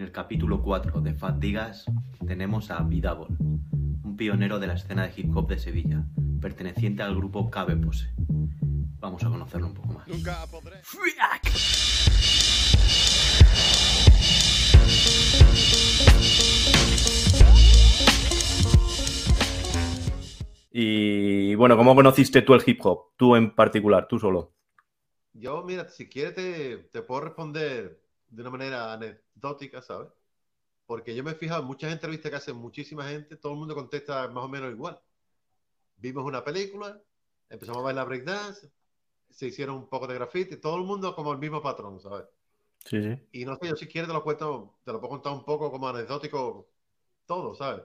En el capítulo 4 de Fat Digas tenemos a Vidabol, un pionero de la escena de hip hop de Sevilla, perteneciente al grupo Cabe Pose. Vamos a conocerlo un poco más. Nunca podré. Y bueno, ¿cómo conociste tú el hip hop? Tú en particular, tú solo. Yo, mira, si quieres te, te puedo responder de una manera anecdótica, ¿sabes? Porque yo me he fijado en muchas entrevistas que hacen muchísima gente, todo el mundo contesta más o menos igual. Vimos una película, empezamos a bailar breakdance, se hicieron un poco de graffiti, todo el mundo como el mismo patrón, ¿sabes? Sí, sí. Y no sé, yo si quieres te lo cuento, te lo puedo contar un poco como anecdótico todo, ¿sabes?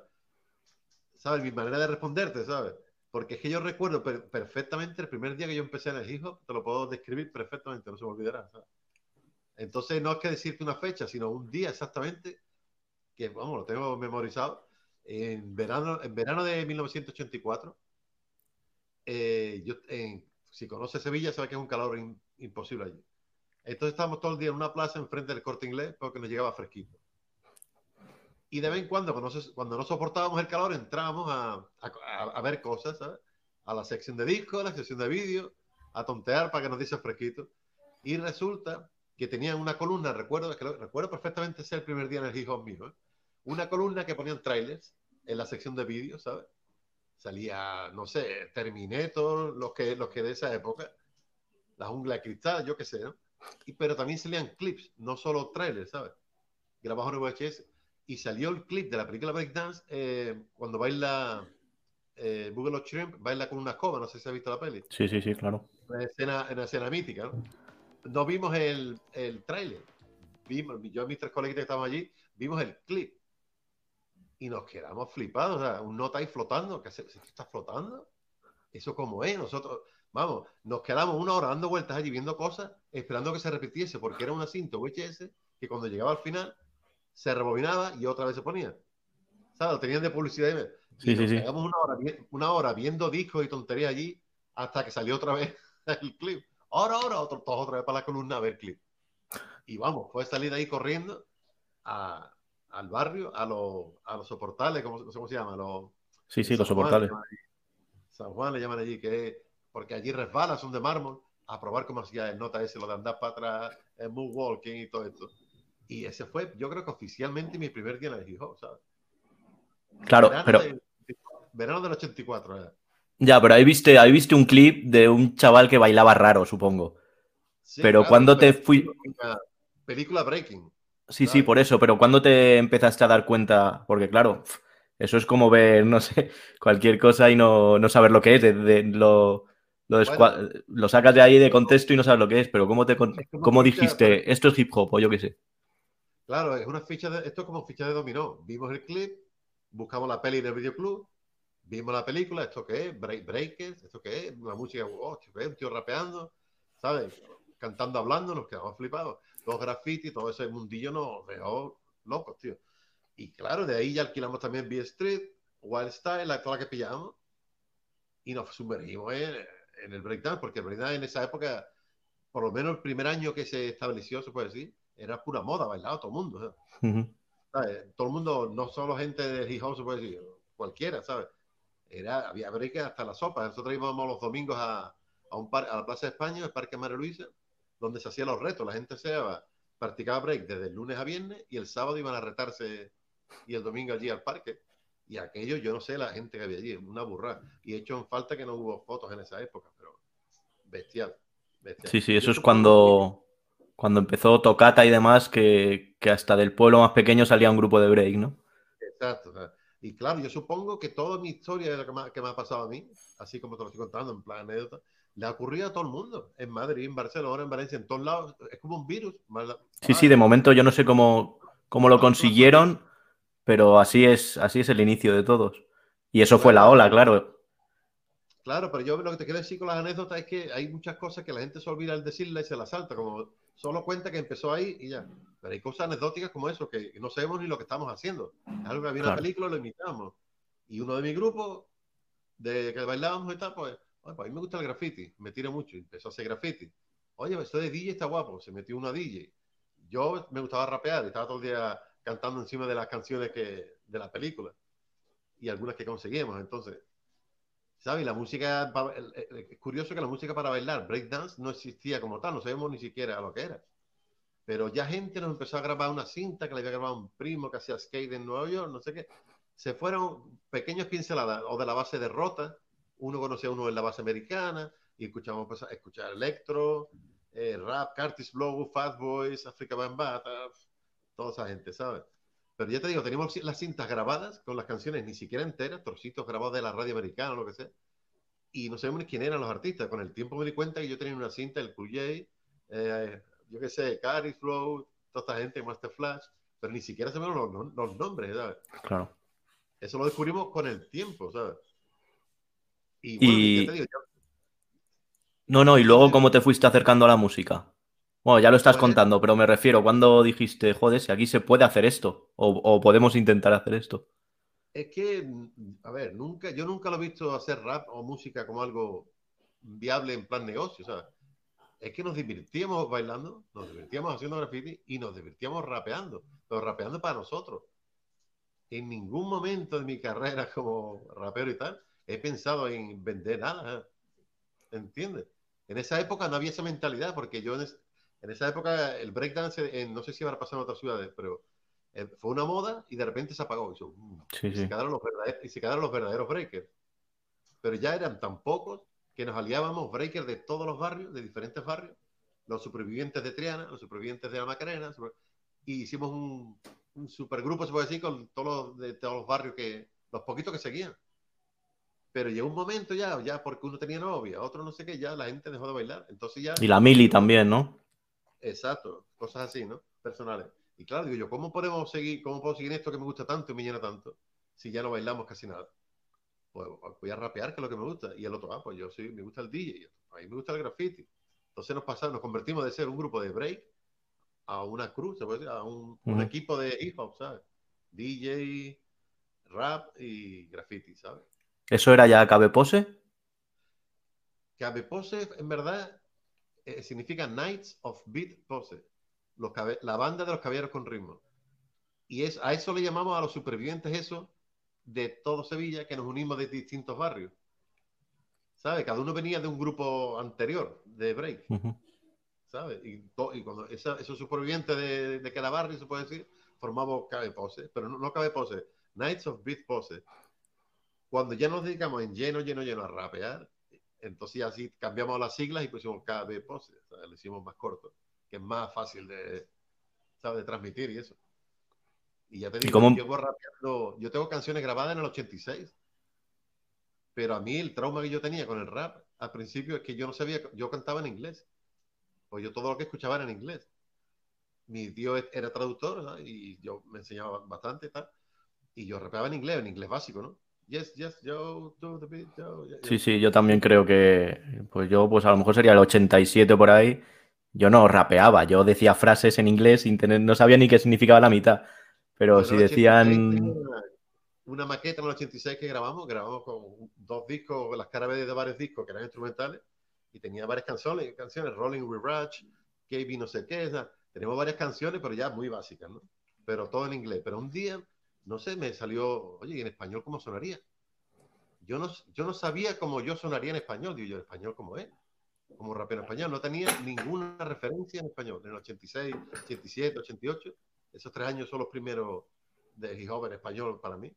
¿Sabes? Mi manera de responderte, ¿sabes? Porque es que yo recuerdo per- perfectamente el primer día que yo empecé en el hip hop, te lo puedo describir perfectamente, no se me olvidará, ¿sabes? Entonces no es que decirte una fecha, sino un día exactamente, que vamos, lo tengo memorizado, en verano, en verano de 1984, eh, yo, en- si conoces Sevilla, sabes que es un calor imposible allí. Entonces estábamos todo el día en una plaza enfrente del corte inglés porque nos llegaba fresquito. Y de vez en cuando, cuando cuando no soportábamos el calor, entrábamos a, a- ver cosas. A la sección de discos, a la sección de vídeo, a tontear para que nos diese fresquito. Y resulta que tenían una columna, recuerdo, que lo- recuerdo perfectamente ese el primer día en el hop mío, ¿eh? una columna que ponían trailers en la sección de vídeo, ¿sabes? Salía, no sé, Terminator, los que, los que de esa época, la jungla de cristal, yo qué sé, ¿no? Y, pero también salían clips, no solo trailers, ¿sabes? Grabados en VHS. Y salió el clip de la película Breakdance eh, cuando baila eh, Google Shrimp, baila con una escoba, no sé si has visto la peli. Sí, sí, sí, claro. Una escena, una escena mítica, ¿no? No vimos el, el tráiler. Vimos, yo y mis tres colegas que estaban allí, vimos el clip. Y nos quedamos flipados. O sea, un nota ahí flotando. ¿Qué se está flotando? ¿Eso cómo es? Nosotros, vamos, nos quedamos una hora dando vueltas allí viendo cosas, esperando que se repitiese, porque era una cinta VHS que cuando llegaba al final se rebobinaba y otra vez se ponía. ¿Sabes? Lo tenían de publicidad. Y Sí, nos sí, sí. una hora, una hora viendo discos y tonterías allí hasta que salió otra vez el clip. Ahora, ahora, otro, todos otra vez para la columna a ver clip. Y vamos, fue salir de ahí corriendo a- al barrio, a, los a los soportales, ¿cómo, cómo se llama? Los, Sí, sí, los San soportales. San Juan le llaman allí, que porque allí resbalas, son de mármol, a probar cómo hacía el nota ese, lo de andar para atrás, el moonwalking y todo esto. Y ese fue, yo creo que oficialmente mi primer día en el hop, ¿sabes? Claro, verano, pero de- verano del 84, ¿eh? Ya, pero ahí viste, ahí viste un clip de un chaval que bailaba raro, supongo. Sí, Pero claro, ¿cuándo te fui- Película Breaking. Sí, sí, por eso, pero ¿cuándo te empezaste a dar cuenta? Porque claro, eso es como ver, no sé, cualquier cosa y no, no saber lo que es. de- de- lo, lo, descua- Bueno. lo sacas de ahí de contexto y no sabes lo que es, pero ¿cómo, te, cómo ficha, dijiste, esto es hip hop o yo qué sé? Claro, es una ficha de, esto es como ficha de dominó. Vimos el clip, buscamos la peli en el videoclub, vimos la película, ¿esto qué es? Break, breakers, ¿esto qué es? Una música, oh, ¿esto qué es? Un tío rapeando, ¿sabes? Cantando, hablando, nos quedamos flipados. Los graffiti, todo ese mundillo nos dejó locos, tío. Y claro, de ahí ya alquilamos también B Street, Wild Style, la, toda la que pillamos, y nos sumergimos en, en el breakdance, porque el breakdance en esa época, por lo menos el primer año que se estableció, se puede decir, era pura moda, bailaba todo el mundo. ¿sabes? Ujú. ¿sabes? Todo el mundo, no solo gente de hip hop, se puede decir, cualquiera, ¿sabes? Era, había break hasta la sopa. Nosotros íbamos los domingos a, a, un par, a la Plaza de España, el Parque María Luisa, donde se hacían los retos. La gente se iba, practicaba break desde el lunes a viernes y el sábado iban a retarse y el domingo allí al parque. Y aquello, yo no sé la gente que había allí, una burrada. Y he hecho en falta que no hubo fotos en esa época, pero bestial. bestial. Sí, sí, eso es cuando, cuando empezó Tocata y demás, que, que hasta del pueblo más pequeño salía un grupo de break, ¿no? Exacto. o sea, Y claro, yo supongo que toda mi historia de lo que me, ha- que me ha pasado a mí, así como te lo estoy contando en plan anécdota, le ha ocurrido a todo el mundo. En Madrid, en Barcelona, en Valencia, en todos lados. Es como un virus. Mal- Sí, sí, de momento yo no sé cómo, cómo lo consiguieron, pero así es, así es el inicio de todos. Y eso fue la ola, claro. Claro, pero yo lo que te quiero decir con las anécdotas es que hay muchas cosas que la gente se olvida al decirla y se las salta, como solo cuenta que empezó ahí y ya. Pero hay cosas anecdóticas como eso, que no sabemos ni lo que estamos haciendo. Es algo que había una película, lo imitamos. Y uno de mi grupo, de que bailábamos y tal, pues, "Oye, pues a mí me gusta el graffiti, me tira mucho, y empezó a hacer graffiti. Oye, esto de DJ está guapo, se metió uno a DJ. Yo me gustaba rapear estaba todo el día cantando encima de las canciones que, de la película y algunas que conseguimos. Entonces, ¿sabes? La música, es curioso que la música para bailar, breakdance, no existía como tal, no sabemos ni siquiera lo que era. Pero ya gente nos empezó a grabar una cinta que le había grabado un primo que hacía skate en Nueva York, no sé qué. Se fueron pequeños pinceladas, o de la base de Rota, uno conocía a uno en la base americana, y escuchamos pues, escuchar electro, eh, rap, Curtis Blow, Fat Boys, Africa Bambata, toda esa gente, ¿sabes? Pero ya te digo, teníamos las cintas grabadas con las canciones ni siquiera enteras, trocitos grabados de la radio americana o lo que sea, y no sabemos ni quién eran los artistas. Con el tiempo me di cuenta que yo tenía una cinta, el QJ, eh, yo qué sé, Cari Flow, toda esta gente, Master Flash, pero ni siquiera sabemos los, los, nombres, ¿sabes? Claro. Eso lo descubrimos con el tiempo, ¿sabes? Y bueno, Ya te digo, No, no, y luego cómo te fuiste acercando a la música. Bueno, ya lo estás contando, pero me refiero, cuando dijiste, joder, si aquí se puede hacer esto, o, podemos intentar hacer esto? Es que, a ver, nunca, yo nunca lo he visto hacer rap o música como algo viable en plan negocio, ¿sabes? Es que nos divertíamos bailando, nos divertíamos haciendo graffiti y nos divertíamos rapeando, pero rapeando para nosotros. En ningún momento de mi carrera como rapero y tal he pensado en vender nada, ¿entiendes? En esa época no había esa mentalidad, porque yo en, en esa época el breakdance, no sé si habrá pasado en otras ciudades, pero eh, fue una moda y de repente se apagó. Y, mm", Se, quedaron los verdaderos, y se quedaron los verdaderos breakers. Pero ya eran tan pocos que nos aliábamos breakers de todos los barrios, de diferentes barrios, los supervivientes de Triana, los supervivientes de la Macarena, y hicimos un, un supergrupo, se puede decir, con todos los, de todos los barrios que, los poquitos que seguían. Pero llegó un momento ya, ya porque uno tenía novia, otro no sé qué, ya la gente dejó de bailar. Entonces ya. Y la mili también, ¿no? Exacto, cosas así, ¿no? Personales. Y claro, digo yo, ¿cómo podemos seguir, cómo puedo seguir esto que me gusta tanto y me llena tanto si ya no bailamos casi nada? Pues, pues voy a rapear, que es lo que me gusta. Y el otro, ah, pues yo sí, me gusta el DJ, a mí me gusta el graffiti. Entonces nos pasamos, nos convertimos de ser un grupo de break a una cruz, se puede decir, a un, equipo de hip hop, ¿sabes? DJ, rap y graffiti, ¿sabes? ¿Eso era ya Cabe Pose? Cabe Pose, en verdad, eh, significa Knights of Beat Pose, los la banda de los caballeros con ritmo. Y es, a eso le llamamos a los supervivientes eso de todo Sevilla, que nos unimos de distintos barrios. ¿Sabes? Cada uno venía de un grupo anterior de break. ¿Sabes? Y, y cuando esos supervivientes de, de, cada barrio, se puede decir, formamos Cabe Pose, pero no, no Cabe Pose, Knights of Beat Pose. Cuando ya nos dedicamos en lleno, lleno, lleno a rapear, entonces así cambiamos las siglas y pusimos KB Pose, lo hicimos más corto, que es más fácil de, de transmitir y eso. Y ya te digo, yo, yo tengo canciones grabadas en el 86, pero a mí el trauma que yo tenía con el rap al principio es que yo no sabía, yo cantaba en inglés, pues yo todo lo que escuchaba era en inglés. Mi tío e, era traductor y yo me enseñaba bastante y tal, y yo rapeaba en inglés, en inglés básico, ¿no? Yes, yes, yo, the beat, Sí, sí, yo también creo que, pues yo, pues a lo mejor sería el 87 por ahí. Yo no rapeaba, yo decía frases en inglés sin tener, no sabía ni qué significaba la mitad. Pero si decían. Una, maqueta en el 86 que grabamos, grabamos con dos discos, las caras de varios discos que eran instrumentales y tenía varias canciones, canciones Rolling with Ratch, KB no sé qué, tenemos varias canciones, pero ya muy básicas, ¿no? Pero todo en inglés. Pero un día no sé, me salió, oye, ¿y en español cómo sonaría? Yo no, yo no sabía cómo yo sonaría en español, digo yo, en español como es, como rapero español, no tenía ninguna referencia en español, en el 86, 87, 88, esos tres años son los primeros de hip hop en español para mí.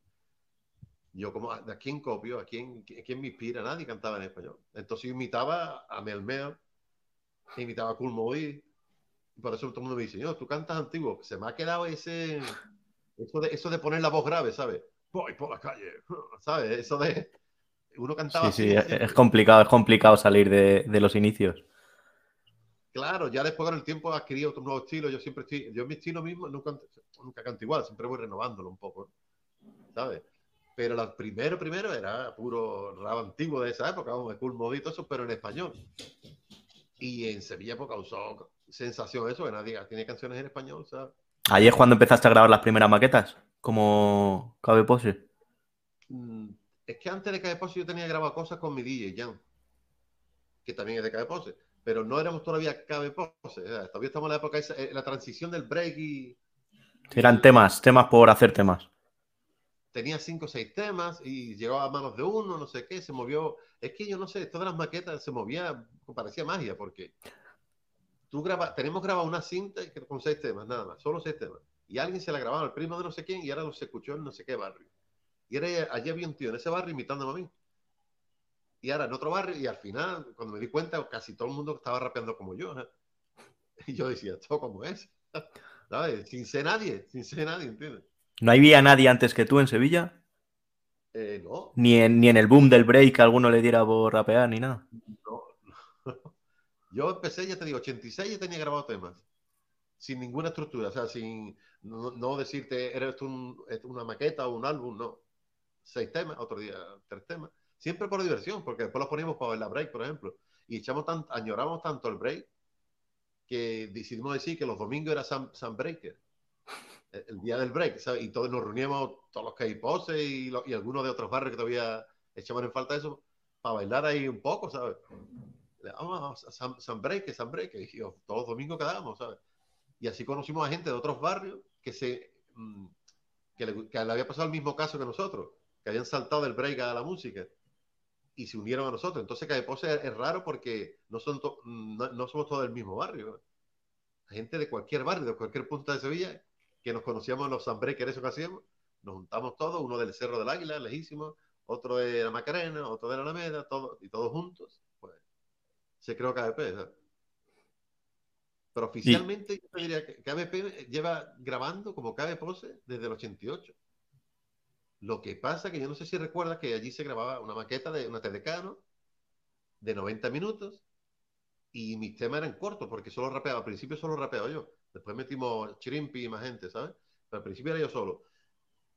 Yo como, ¿a quién copio? ¿A quién, a quién me inspira? Nadie cantaba en español. Entonces yo imitaba a Mel Mel, imitaba a Cool Moe, y por eso todo el mundo me dice, no, tú cantas antiguo. Se me ha quedado ese, eso de, eso de poner la voz grave, ¿sabes? Voy por la calle, ¿sabes? Eso de... Uno cantaba... Sí, sí, es complicado, es complicado salir de, de, los inicios. Claro, ya después con el tiempo he adquirido otro nuevo estilo. Yo siempre estoy... Yo mi estilo mismo nunca, nunca canto igual, siempre voy renovándolo un poco, ¿sabes? Pero el primero, primero era puro rap antiguo de esa época, vamos, de cool modito eso, pero en español. Y en Sevilla pues causó sensación eso, que nadie tiene canciones en español, ¿sabes? Ahí es cuando empezaste a grabar las primeras maquetas, como Cabe Pose. Mm, es que antes de Cabe Pose yo tenía grabado cosas con mi DJ, Jan, que también es de Cabe Pose, pero no éramos todavía Cabe Pose. Todavía estamos en la época, de la transición del break y, Eran temas, temas por hacer temas. Tenía cinco o seis temas y llegaba a manos de uno, no sé qué, se movió. Es que yo no sé, todas las maquetas se movía, parecía magia, porque tú grabas, tenemos grabado una cinta con seis temas, nada más, solo seis temas. Y alguien se la grababa al primo de no sé quién y ahora los escuchó en no sé qué barrio. Y era, allí había un tío en ese barrio imitándome a mí. Y ahora en otro barrio, y al final, cuando me di cuenta, casi todo el mundo estaba rapeando como yo. ¿eh? Y yo decía, ¿esto cómo es? ¿Sabes? Sin ser nadie, sin ser nadie, ¿entiendes? ¿No había nadie antes que tú en Sevilla? Eh, no. Ni en, ni en el boom del break alguno le diera por rapear ni nada. Yo empecé, ya te digo, 86 ya tenía grabado temas. Sin ninguna estructura, o sea, sin no, no decirte, eres un, una maqueta o un álbum, no. Seis temas, otro día tres temas. Siempre por diversión, porque después los poníamos para ver la break, por ejemplo. Y echamos tan, añoramos tanto el break que decidimos decir que los domingos era Sam, Breaker, el, día del break, ¿sabes? Y todos nos reuníamos, todos los que pose y, y algunos de otros barrios que todavía echaban en falta eso, para bailar ahí un poco, ¿sabes? Vamos a Sam, Sam Breaker, Sam Breaker, y todos los domingos quedábamos, ¿sabes? Y así conocimos a gente de otros barrios que se mm, que le, que le había pasado el mismo caso que nosotros, que habían saltado del break a la música y se unieron a nosotros. Entonces, Calle Pose es, raro porque no, son no, somos todos del mismo barrio. Gente de cualquier barrio, de cualquier punta de Sevilla, que nos conocíamos en los Sunbreakers, eso que hacíamos, nos juntamos todos, uno del Cerro del Águila, lejísimo, otro de la Macarena, otro de la Alameda, todo, y todos juntos, se creó KBP. Pero oficialmente yo diría que KBP lleva grabando como KB Pose desde el 88. Lo que pasa que yo no sé si recuerdas que allí se grababa una maqueta de una TDK, ¿no? De 90 minutos y mis temas eran cortos porque solo rapeaba. Al principio solo rapeaba yo. Después metimos Chirimpi y más gente, ¿sabes? Pero al principio era yo solo.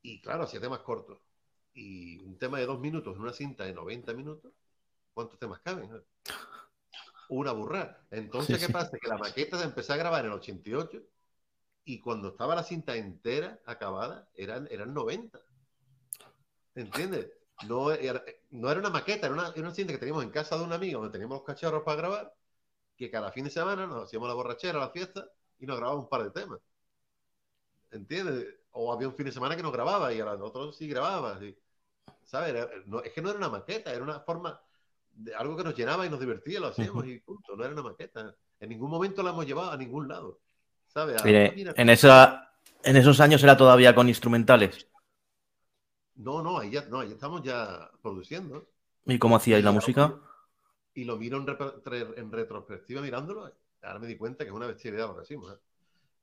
Y claro, hacía temas cortos. Y un tema de dos minutos en una cinta de 90 minutos, ¿cuántos temas caben? Una burrada. Entonces, ¿qué pasa? Que la maqueta se empezó a grabar en el 88 y cuando estaba la cinta entera acabada, eran, eran 90. ¿Entiendes? No era, no era una maqueta, era una, era una cinta que teníamos en casa de un amigo donde teníamos los cacharros para grabar, que cada fin de semana nos hacíamos la borrachera, la fiesta y nos grabábamos un par de temas. ¿Entiendes? O había un fin de semana que nos grababa y a los otros sí grababa. ¿Sabes? es que no era una maqueta, era una forma de algo que nos llenaba y nos divertía, lo hacíamos y punto. No era una maqueta. En ningún momento la hemos llevado a ningún lado. ¿Sabes? en, esa, en esos años era todavía con instrumentales. No, no, ahí ya, no, ahí estamos ya produciendo. ¿Y cómo hacíais la música? Y lo miro en, retrospectiva mirándolo, ahora me di cuenta que es una bestialidad lo que. ¿eh?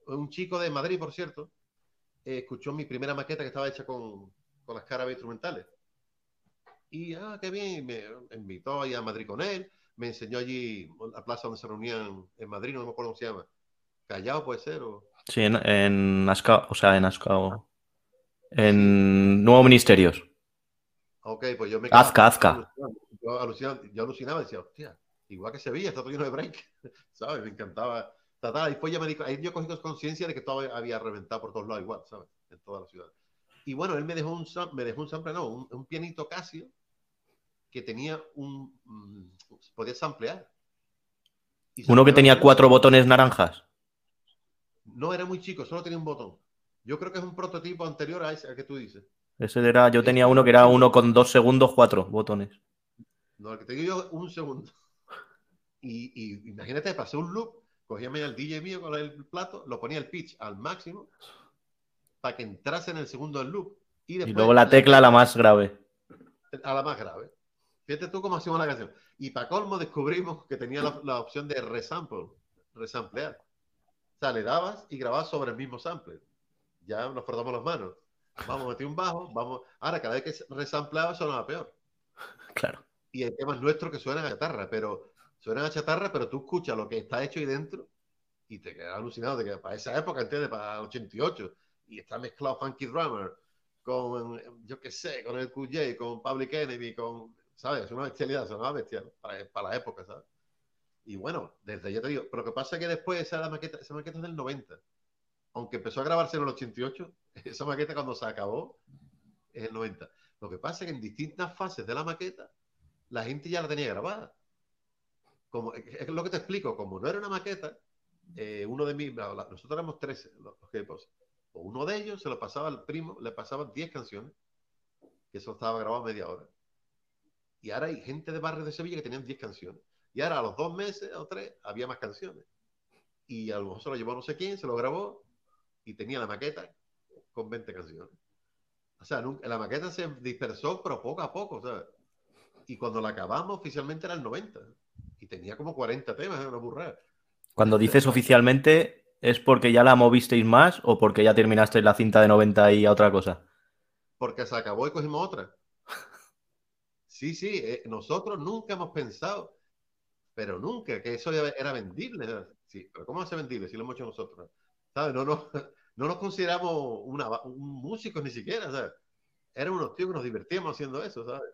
Un chico de Madrid, por cierto, escuchó mi primera maqueta que estaba hecha con, con las caras instrumentales. Y, ah, qué bien, me invitó ahí a Madrid con él, me enseñó allí la plaza donde se reunían en Madrid, no me acuerdo cómo se llama. Callao puede ser. O... Sí, en, en Ascao, o sea, en Ascao. En Nuevo Ministerios. Ok, pues yo me. Azca, Azca. Yo alucinaba, yo alucinaba decía, hostia, igual que Sevilla, está todo lleno de break. ¿Sabes? Me encantaba. Y después ya me dijo, ahí yo cogí conciencia de que todo había reventado por todos lados igual, ¿sabes? En toda la ciudad. Y bueno, él me dejó un, me dejó un sample, no, un, pianito Casio que tenía un. Mm, podía samplear. Uno que tenía cuatro botones naranjas. No, era muy chico, solo tenía un botón. Yo creo que es un prototipo anterior a ese que tú dices. Ese era, yo tenía uno que era uno con dos segundos, cuatro botones. No, el que te digo yo, un segundo. Y, y imagínate, pasé un loop, cogía el DJ mío con el plato, lo ponía el pitch al máximo para que entrase en el segundo loop. Y, luego la tecla la más grave. A la más grave. Fíjate tú cómo hacíamos la canción. Y para colmo descubrimos que tenía la, la opción de resample, resamplear. O sea, le dabas y grababas sobre el mismo sample ya nos frotamos las manos. Vamos a meter un bajo, vamos. Ahora, cada vez que resamplaba sonaba peor. Claro. Y hay temas nuestros que suenan a chatarra, pero suenan a chatarra, pero tú escuchas lo que está hecho ahí dentro y te quedas alucinado de que para esa época, ¿entiendes? Para el 88, y está mezclado Funky Drummer con, yo qué sé, con el QJ, con Public Enemy, con, ¿sabes? Es una bestialidad, es una bestial para, para, la época, ¿sabes? Y bueno, desde ya te digo, pero lo que pasa es que después esa, maqueta, esa maqueta es del 90 aunque empezó a grabarse en el 88, esa maqueta cuando se acabó es el 90. Lo que pasa es que en distintas fases de la maqueta, la gente ya la tenía grabada. Como, es lo que te explico, como no era una maqueta, eh, uno de mis, nosotros éramos 13 los, los Pues uno de ellos se lo pasaba al primo, le pasaban 10 canciones, que eso estaba grabado media hora. Y ahora hay gente de barrios de Sevilla que tenían 10 canciones. Y ahora a los dos meses o tres había más canciones. Y a lo mejor se lo llevó no sé quién, se lo grabó y tenía la maqueta con 20 canciones. O sea, la maqueta se dispersó, pero poco a poco, ¿sabes? Y cuando la acabamos, oficialmente era el 90. Y tenía como 40 temas, una burrada. Cuando dices oficialmente, ¿es porque ya la movisteis más o porque ya terminasteis la cinta de 90 y a otra cosa? Porque se acabó y cogimos otra. Sí, sí, eh, nosotros nunca hemos pensado, pero nunca, que eso era vendible. Sí, pero ¿cómo hace vendible si lo hemos hecho nosotros? ¿Sabes? No, no, no nos consideramos un músico ni siquiera, ¿sabes? Eran unos tíos que nos divertíamos haciendo eso, ¿sabes?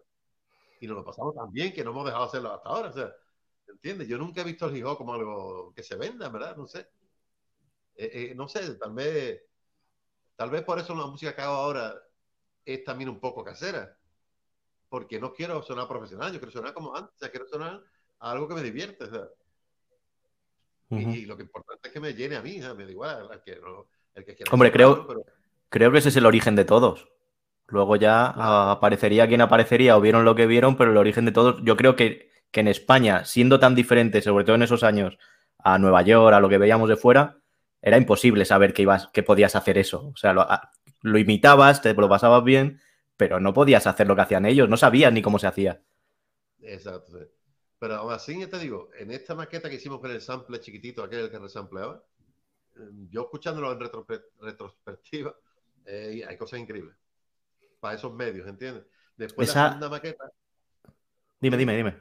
Y nos lo pasamos tan bien que no hemos dejado de hacerlo hasta ahora, ¿sabes? ¿Entiendes? Yo nunca he visto el hip como algo que se venda, ¿verdad? No sé. Eh, eh, no sé, tal vez, tal vez por eso la música que hago ahora es también un poco casera. Porque no quiero sonar profesional, yo quiero sonar como antes, o sea, quiero sonar a algo que me divierte, y, lo que importante es que me llene a mí, ¿sabes? me da igual, el que, no, el que quiera. Hombre, creo, creo que ese es el origen de todos. Luego ya aparecería quien aparecería o vieron lo que vieron, pero el origen de todos, yo creo que que en España, siendo tan diferente, sobre todo en esos años, a Nueva York, a lo que veíamos de fuera, era imposible saber que ibas, que podías hacer eso. O sea, lo, imitabas, te lo pasabas bien, pero no podías hacer lo que hacían ellos, no sabías ni cómo se hacía. Exacto. Pero aún así, ya te digo, en esta maqueta que hicimos con el sample chiquitito, aquel que resampleaba, em, yo escuchándolo en retrospectiva, eh, hay cosas increíbles. Para esos medios, ¿entiendes? Después de la segunda maqueta. Dime, dime, dime.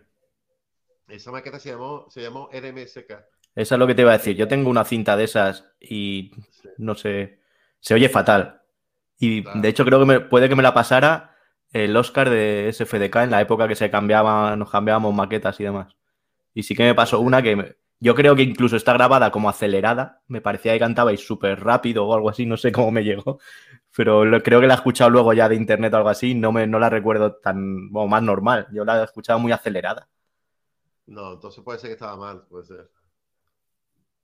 Esa maqueta se llamó, se llamó RMSK. Eso es lo que te iba a decir. Yo tengo una cinta de esas y no sé, se oye fatal. Y de hecho creo que me, puede que me la pasara el Oscar de SFDK en la época que se cambiaban, nos cambiábamos maquetas y demás. Y sí que me pasó una que yo creo que incluso está grabada como acelerada. Me parecía que cantabais súper rápido o algo así, no sé cómo me llegó. Pero creo que la he escuchado luego ya de internet o algo así. No, me, no la recuerdo tan, bueno, más normal. Yo la he escuchado muy acelerada. No, entonces puede ser que estaba mal, puede ser.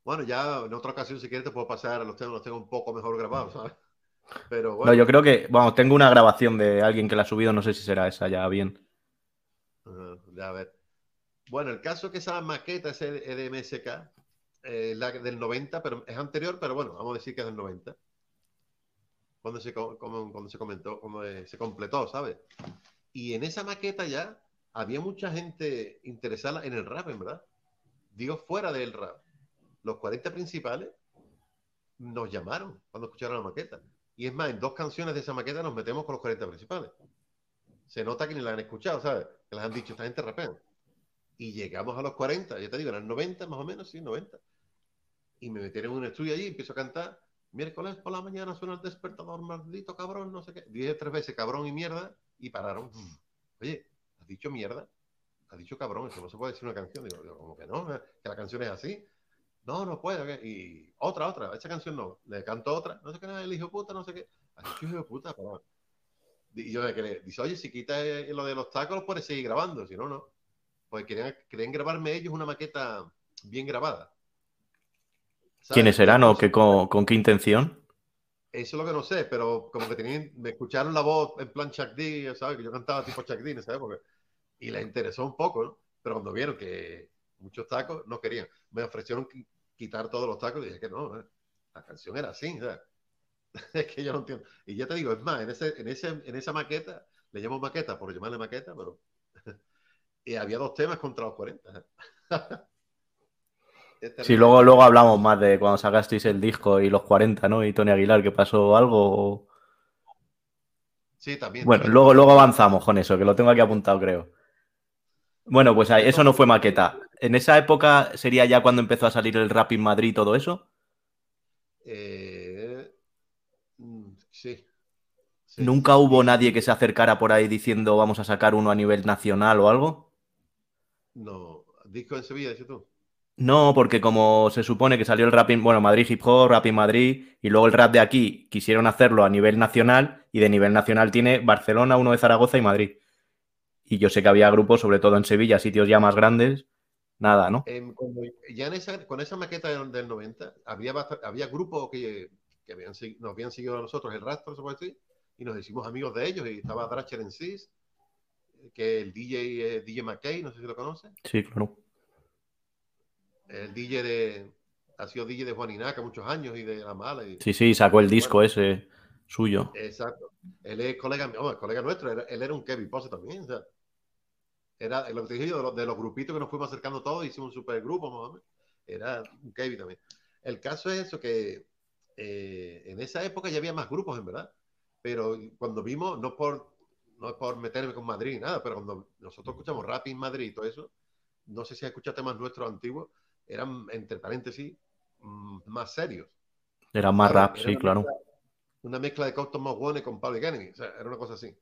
Bueno, ya en otra ocasión, si quieres, te puedo pasar los temas, los tengo un poco mejor grabados, ¿sabes? Pero bueno. No, yo creo que, vamos, tengo una grabación de alguien que la ha subido, no sé si será esa ya bien. ya, a ver. Bueno, el caso que esa maqueta es EDMSK, eh, la del 90, pero es anterior, pero bueno, vamos a decir que es del 90. Cuando se, cuando se comentó, cuando se completó, ¿sabes? Y en esa maqueta ya había mucha gente interesada en el rap, en verdad. Digo, fuera del rap. Los 40 principales nos llamaron cuando escucharon la maqueta. Y es más, en dos canciones de esa maqueta nos metemos con los 40 principales. Se nota que ni la han escuchado, ¿sabes? Que les han dicho, esta gente rapea. Y llegamos a los 40, ya te digo, eran 90 más o menos, sí, 90. Y me metieron en un estudio allí empiezo a cantar. Miércoles por la mañana suena el despertador, maldito cabrón, no sé qué. Dije tres veces cabrón y mierda y pararon. Oye, dicho mierda? ha dicho cabrón? Eso no se puede decir una canción. Digo, como que no, que la canción es así. No, no puede. Y otra, otra. Esa canción no. Le canto otra. No sé qué, el hijo puta, no sé qué. Ha dicho hijo puta, pero... Y yo le dice, oye, si quita eh, lo de los tacos, puedes seguir grabando. Si no, no. Pues querían, querían grabarme ellos una maqueta bien grabada. ¿Quiénes eran o qué, con, con, qué intención? Eso es lo que no sé, pero como que tenían, me escucharon la voz en plan Chuck D, ¿sabes? Que yo cantaba tipo Chuck D, ¿sabes? Porque y les interesó un poco, ¿no? Pero cuando vieron que muchos tacos no querían, me ofrecieron quitar todos los tacos y dije que no, la canción era así, ¿sabes? es que yo no entiendo. Y ya te digo, es más, en, ese, en, ese, en esa maqueta, le llamo maqueta por llamarle maqueta, pero y había dos temas contra los 40. sí, luego, luego hablamos más de cuando sacasteis el disco y los 40, ¿no? Y Tony Aguilar, que pasó algo. Sí, también. Bueno, luego, luego avanzamos con eso, que lo tengo aquí apuntado, creo. Bueno, pues eso no fue maqueta. ¿En esa época sería ya cuando empezó a salir el rap en Madrid y todo eso? Eh, mm, sí. ¿Nunca hubo nadie que se acercara por ahí diciendo vamos a sacar uno a nivel nacional o algo? No. ¿Disco en Sevilla, dices tú? No, porque como se supone que salió el rap en, bueno, Madrid Hip Hop, Rap en Madrid, y luego el rap de aquí quisieron hacerlo a nivel nacional, y de nivel nacional tiene Barcelona, uno de Zaragoza y Madrid. Y yo sé que había grupos, sobre todo en Sevilla, sitios ya más grandes, nada, ¿no? ya con esa maqueta del, 90, había, había grupos que, que habían, nos habían seguido a nosotros el rastro, se puede decir, y nos hicimos amigos de ellos, y estaba Dracher en Cis, que el DJ es DJ McKay, no sé si lo conoce. Sí, claro. El DJ de, ha sido DJ de Juan Inaca muchos años y de La Mala. Y, sí, sí, sacó el disco ese suyo. Exacto. Él es colega, oh, colega nuestro, él era un Kevin Pose también. O sea, era lo que te dije yo, de los, de los, grupitos que nos fuimos acercando todos, hicimos un super grupo, Era un Kevin también. El caso es eso, que eh, en esa época ya había más grupos, en verdad. Pero cuando vimos, no por, no por meterme con Madrid nada, pero cuando nosotros escuchamos rap en Madrid y todo eso, no sé si escuchado temas nuestros antiguos, eran, entre paréntesis, mm, más serios. Era más rap, sí, claro. una mezcla de Coston One con Public Enemy, o sea, era una cosa así.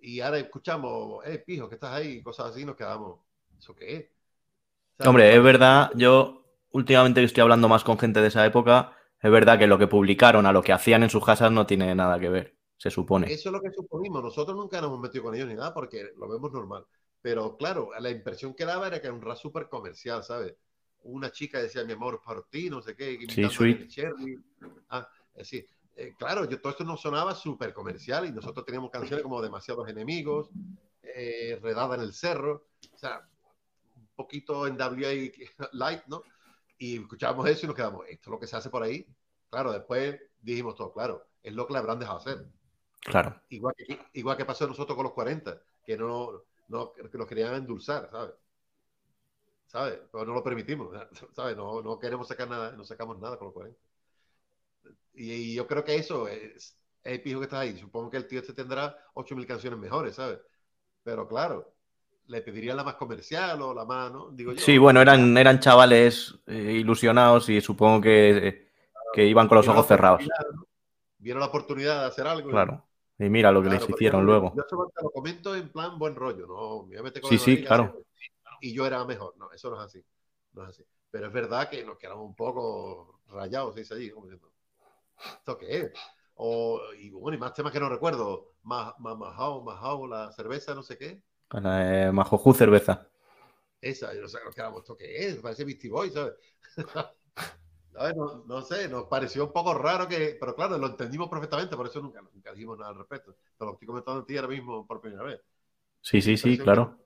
Y ahora escuchamos, eh, pijo, que estás ahí, cosas así, nos quedamos, ¿eso qué es? Hombre, es verdad, yo últimamente estoy hablando más con gente de esa época, es verdad que lo que publicaron a lo que hacían en sus casas no tiene nada que ver, se supone. Eso es lo que suponimos. Nosotros nunca nos hemos metido con ellos ni nada porque lo vemos normal. Pero claro, la impresión que daba era que era un rap súper comercial, ¿sabes? Una chica decía mi amor por ti, no sé qué. Sí, sweet. Ah, es eh, claro, yo, todo esto nos sonaba súper comercial y nosotros teníamos canciones como Demasiados Enemigos, eh, Redada en el Cerro, o sea, un poquito en WA Light, ¿no? Y escuchábamos eso y nos quedamos, esto es lo que se hace por ahí. Claro, después dijimos todo, claro, es lo que le habrán dejado hacer. Claro. Igual que, igual que pasó nosotros con los 40, que no, no que nos querían endulzar, ¿sabes? ¿Sabes? Pero no lo permitimos, ¿sabes? No, no queremos sacar nada, no sacamos nada con los 40. Y, yo creo que eso es, el pijo que está ahí. Supongo que el tío este tendrá 8.000 canciones mejores, ¿sabes? Pero claro, le pediría la más comercial o la más, ¿no? Digo yo. Sí, bueno, eran, eran chavales eh, ilusionados y supongo que, que iban con los ojos cerrados. Vieron la oportunidad de hacer algo. Claro. Y mira lo que les hicieron luego. Yo lo comento en plan buen rollo, ¿no? sí, sí, claro. Y yo era mejor. No, eso no es así. No es así. Pero es verdad que nos quedamos un poco rayados, dice allí, como diciendo, ¿esto qué es? O, y bueno, y más temas que no recuerdo. Majao, Majao, la cerveza, no sé qué. La eh, Majoju cerveza. Esa, yo no sé, nos quedamos, ¿esto qué es? Parece Beastie Boy, ¿sabes? No, no, sé, nos pareció un poco raro que, pero claro, lo entendimos perfectamente, por eso nunca, nunca dijimos nada al respecto. Te lo estoy comentando a ti ahora mismo por primera vez. Sí, sí, sí, claro.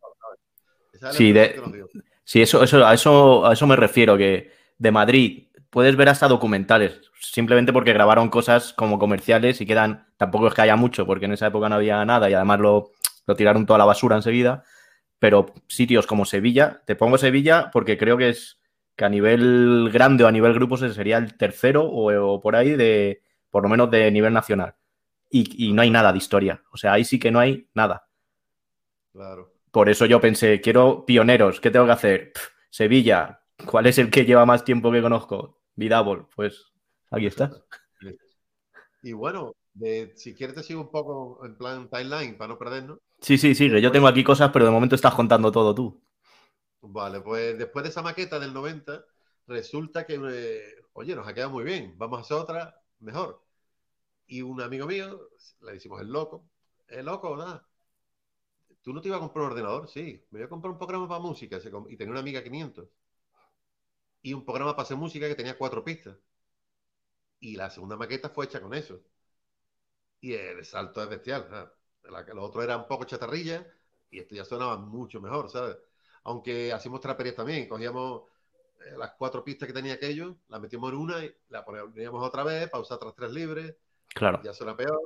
Sí, de, sí eso, eso, a eso, a eso me refiero, que de Madrid puedes ver hasta documentales, simplemente porque grabaron cosas como comerciales y quedan, tampoco es que haya mucho, porque en esa época no había nada y además lo, lo tiraron toda la basura enseguida, pero sitios como Sevilla, te pongo Sevilla porque creo que es que a nivel grande o a nivel grupos sería el tercero o, por ahí de, por lo menos de nivel nacional. Y, no hay nada de historia. O sea, ahí sí que no hay nada. Claro. Por eso yo pensé, quiero pioneros, ¿qué tengo que hacer? Sevilla, ¿cuál es el que lleva más tiempo que conozco? Vidábol, pues aquí estás. Y bueno, si quieres te sigo un poco en plan timeline para no perdernos. Sí, sí, sigue. Yo tengo aquí cosas, pero de momento estás contando todo tú. Vale, pues después de esa maqueta del 90, resulta que, eh, oye, nos ha quedado muy bien, vamos a hacer otra mejor. Y un amigo mío, le decimos el loco, el loco, nada. ¿Tú no te ibas a comprar un ordenador? Sí, me voy a comprar un programa para música y tenía una amiga 500. Y un programa para hacer música que tenía cuatro pistas. Y la segunda maqueta fue hecha con eso. Y el salto es bestial. Lo otro era un poco chatarrilla y esto ya sonaba mucho mejor, ¿sabes? aunque hacíamos traperías también, cogíamos eh, las cuatro pistas que tenía aquello, las metíamos en una y la poníamos otra vez, pausar otras tres libres. Claro. Ya suena peor.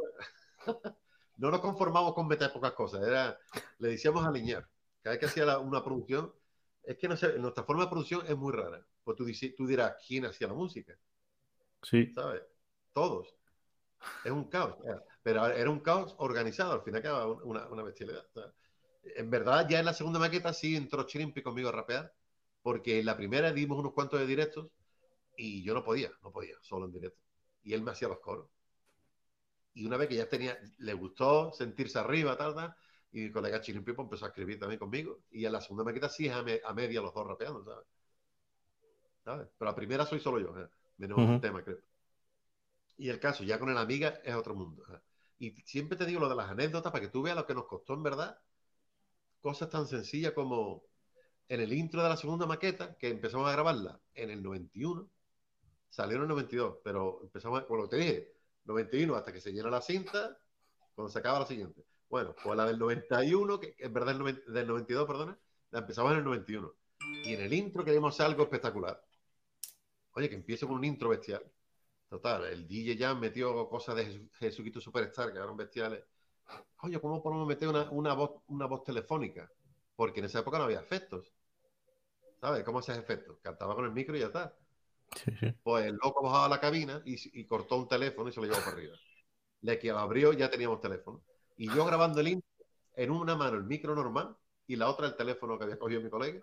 no nos conformamos con meter pocas cosas, era, le decíamos alinear. Cada vez que hacía una producción, es que no sé, nuestra forma de producción es muy rara. Pues tú, tú dirás, ¿quién hacía la música? Sí. ¿Sabes? Todos. Es un caos. Pero era un caos organizado, al final quedaba una, una bestialidad. ¿sabes? en verdad, ya en la segunda maqueta sí entró Chirimpi conmigo a rapear, porque en la primera dimos unos cuantos de directos y yo no podía, no podía, solo en directo. Y él me hacía los coros. Y una vez que ya tenía, le gustó sentirse arriba, tal, tal, y mi colega Chirimpi pues, empezó a escribir también conmigo. Y en la segunda maqueta sí es a, media los dos rapeando, ¿sabes? ¿Sabes? Pero la primera soy solo yo, ¿eh? menos un tema, creo. Y el caso, ya con el amiga, es otro mundo. ¿eh? Y siempre te digo lo de las anécdotas para que tú veas lo que nos costó en verdad cosas tan sencillas como en el intro de la segunda maqueta, que empezamos a grabarla en el 91, salió en el 92, pero empezamos, por lo que te dije, 91 hasta que se llena la cinta, cuando se acaba la siguiente. Bueno, pues la del 91, que en verdad del 92, perdona, la empezamos en el 91. Y en el intro queremos algo espectacular. Oye, que empiece con un intro bestial. Total, el DJ ya metió cosas de Jesucristo Superstar que eran bestiales. Oye, ¿cómo podemos meter una, una, voz, una voz telefónica? Porque en esa época no había efectos. ¿Sabes? ¿Cómo haces efectos? Cantaba con el micro y ya está. Pues el loco bajaba a la cabina y, cortó un teléfono y se lo llevó para arriba. Le que abrió ya teníamos teléfono. Y yo grabando el intro, en una mano el micro normal y la otra el teléfono que había cogido mi colega.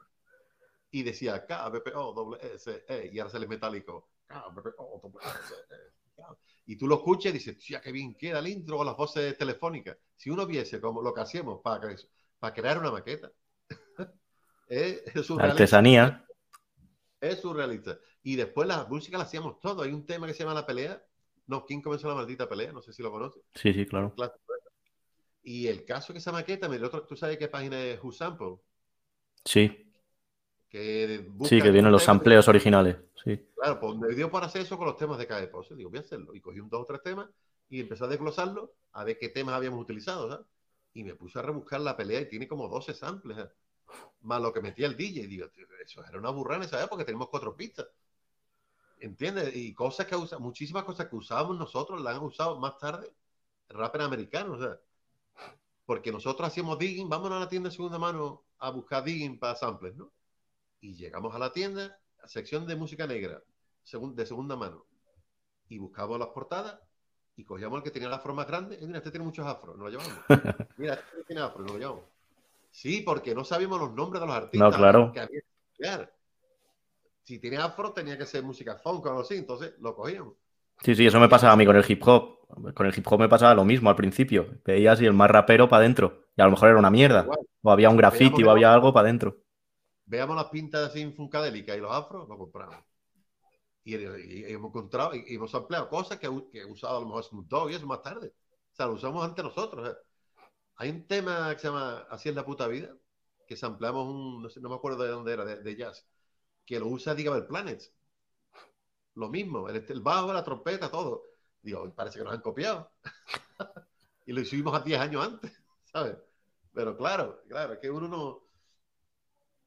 Y decía KBPO, S, E, y ahora sale metálico. KBPO, S, e, Y tú lo escuchas y dices, tía, qué bien queda el intro con las voces telefónicas. Si uno viese como lo que hacíamos para, para crear una maqueta, es, es Artesanía. Es surrealista. Y después la música la hacíamos todo. Hay un tema que se llama La Pelea. No, ¿quién comenzó la maldita pelea? No sé si lo conoces. Sí, sí, claro. Y el caso que esa maqueta, otro, ¿tú sabes qué página es Who Sample? Sí. Que sí, que vienen los sampleos originales. Sí. Claro, pues me dio para hacer eso con los temas de cada pose. Digo, voy a hacerlo. Y cogí un dos o tres temas y empecé a desglosarlo a ver qué temas habíamos utilizado, ¿sabes? Y me puse a rebuscar la pelea y tiene como 12 samples. Más lo que metía el DJ. Digo, eso era una burrada en esa época, porque tenemos cuatro pistas. ¿Entiendes? Y cosas que usa, muchísimas cosas que usábamos nosotros las han usado más tarde rappers americanos. Sea, porque nosotros hacíamos digging, vámonos a la tienda de segunda mano a buscar digging para samples, ¿no? Y llegamos a la tienda, a sección de música negra, de segunda mano, y buscamos las portadas y cogíamos el que tenía la forma más grande. Y mira, este tiene muchos afros, nos lo llevamos. Mira, este tiene afro, nos lo llevamos. Sí, porque no sabíamos los nombres de los artistas. No, claro. Que había que si tenía afro tenía que ser música funk o algo así, entonces lo cogíamos. Sí, sí, eso me pasaba a mí con el hip hop. Con el hip hop me pasaba lo mismo al principio. Veías y el más rapero para adentro. Y a lo mejor era una mierda. O había un graffiti o había algo para adentro. Veamos las pintas así funkadélicas y los afros, lo compramos. Y, hemos encontrado y, hemos empleado cosas que, que he usado a lo mejor Snoop Dogg y eso más tarde. O sea, lo usamos antes nosotros. Hay un tema que se llama Así es la puta vida, que sampleamos un, no, sé, no me acuerdo de dónde era, de jazz que lo usa el Planet. Lo mismo, el, el, bajo, la trompeta, todo. Digo, parece que nos han copiado. y lo hicimos a 10 años antes, ¿sabes? Pero claro, claro, que uno no.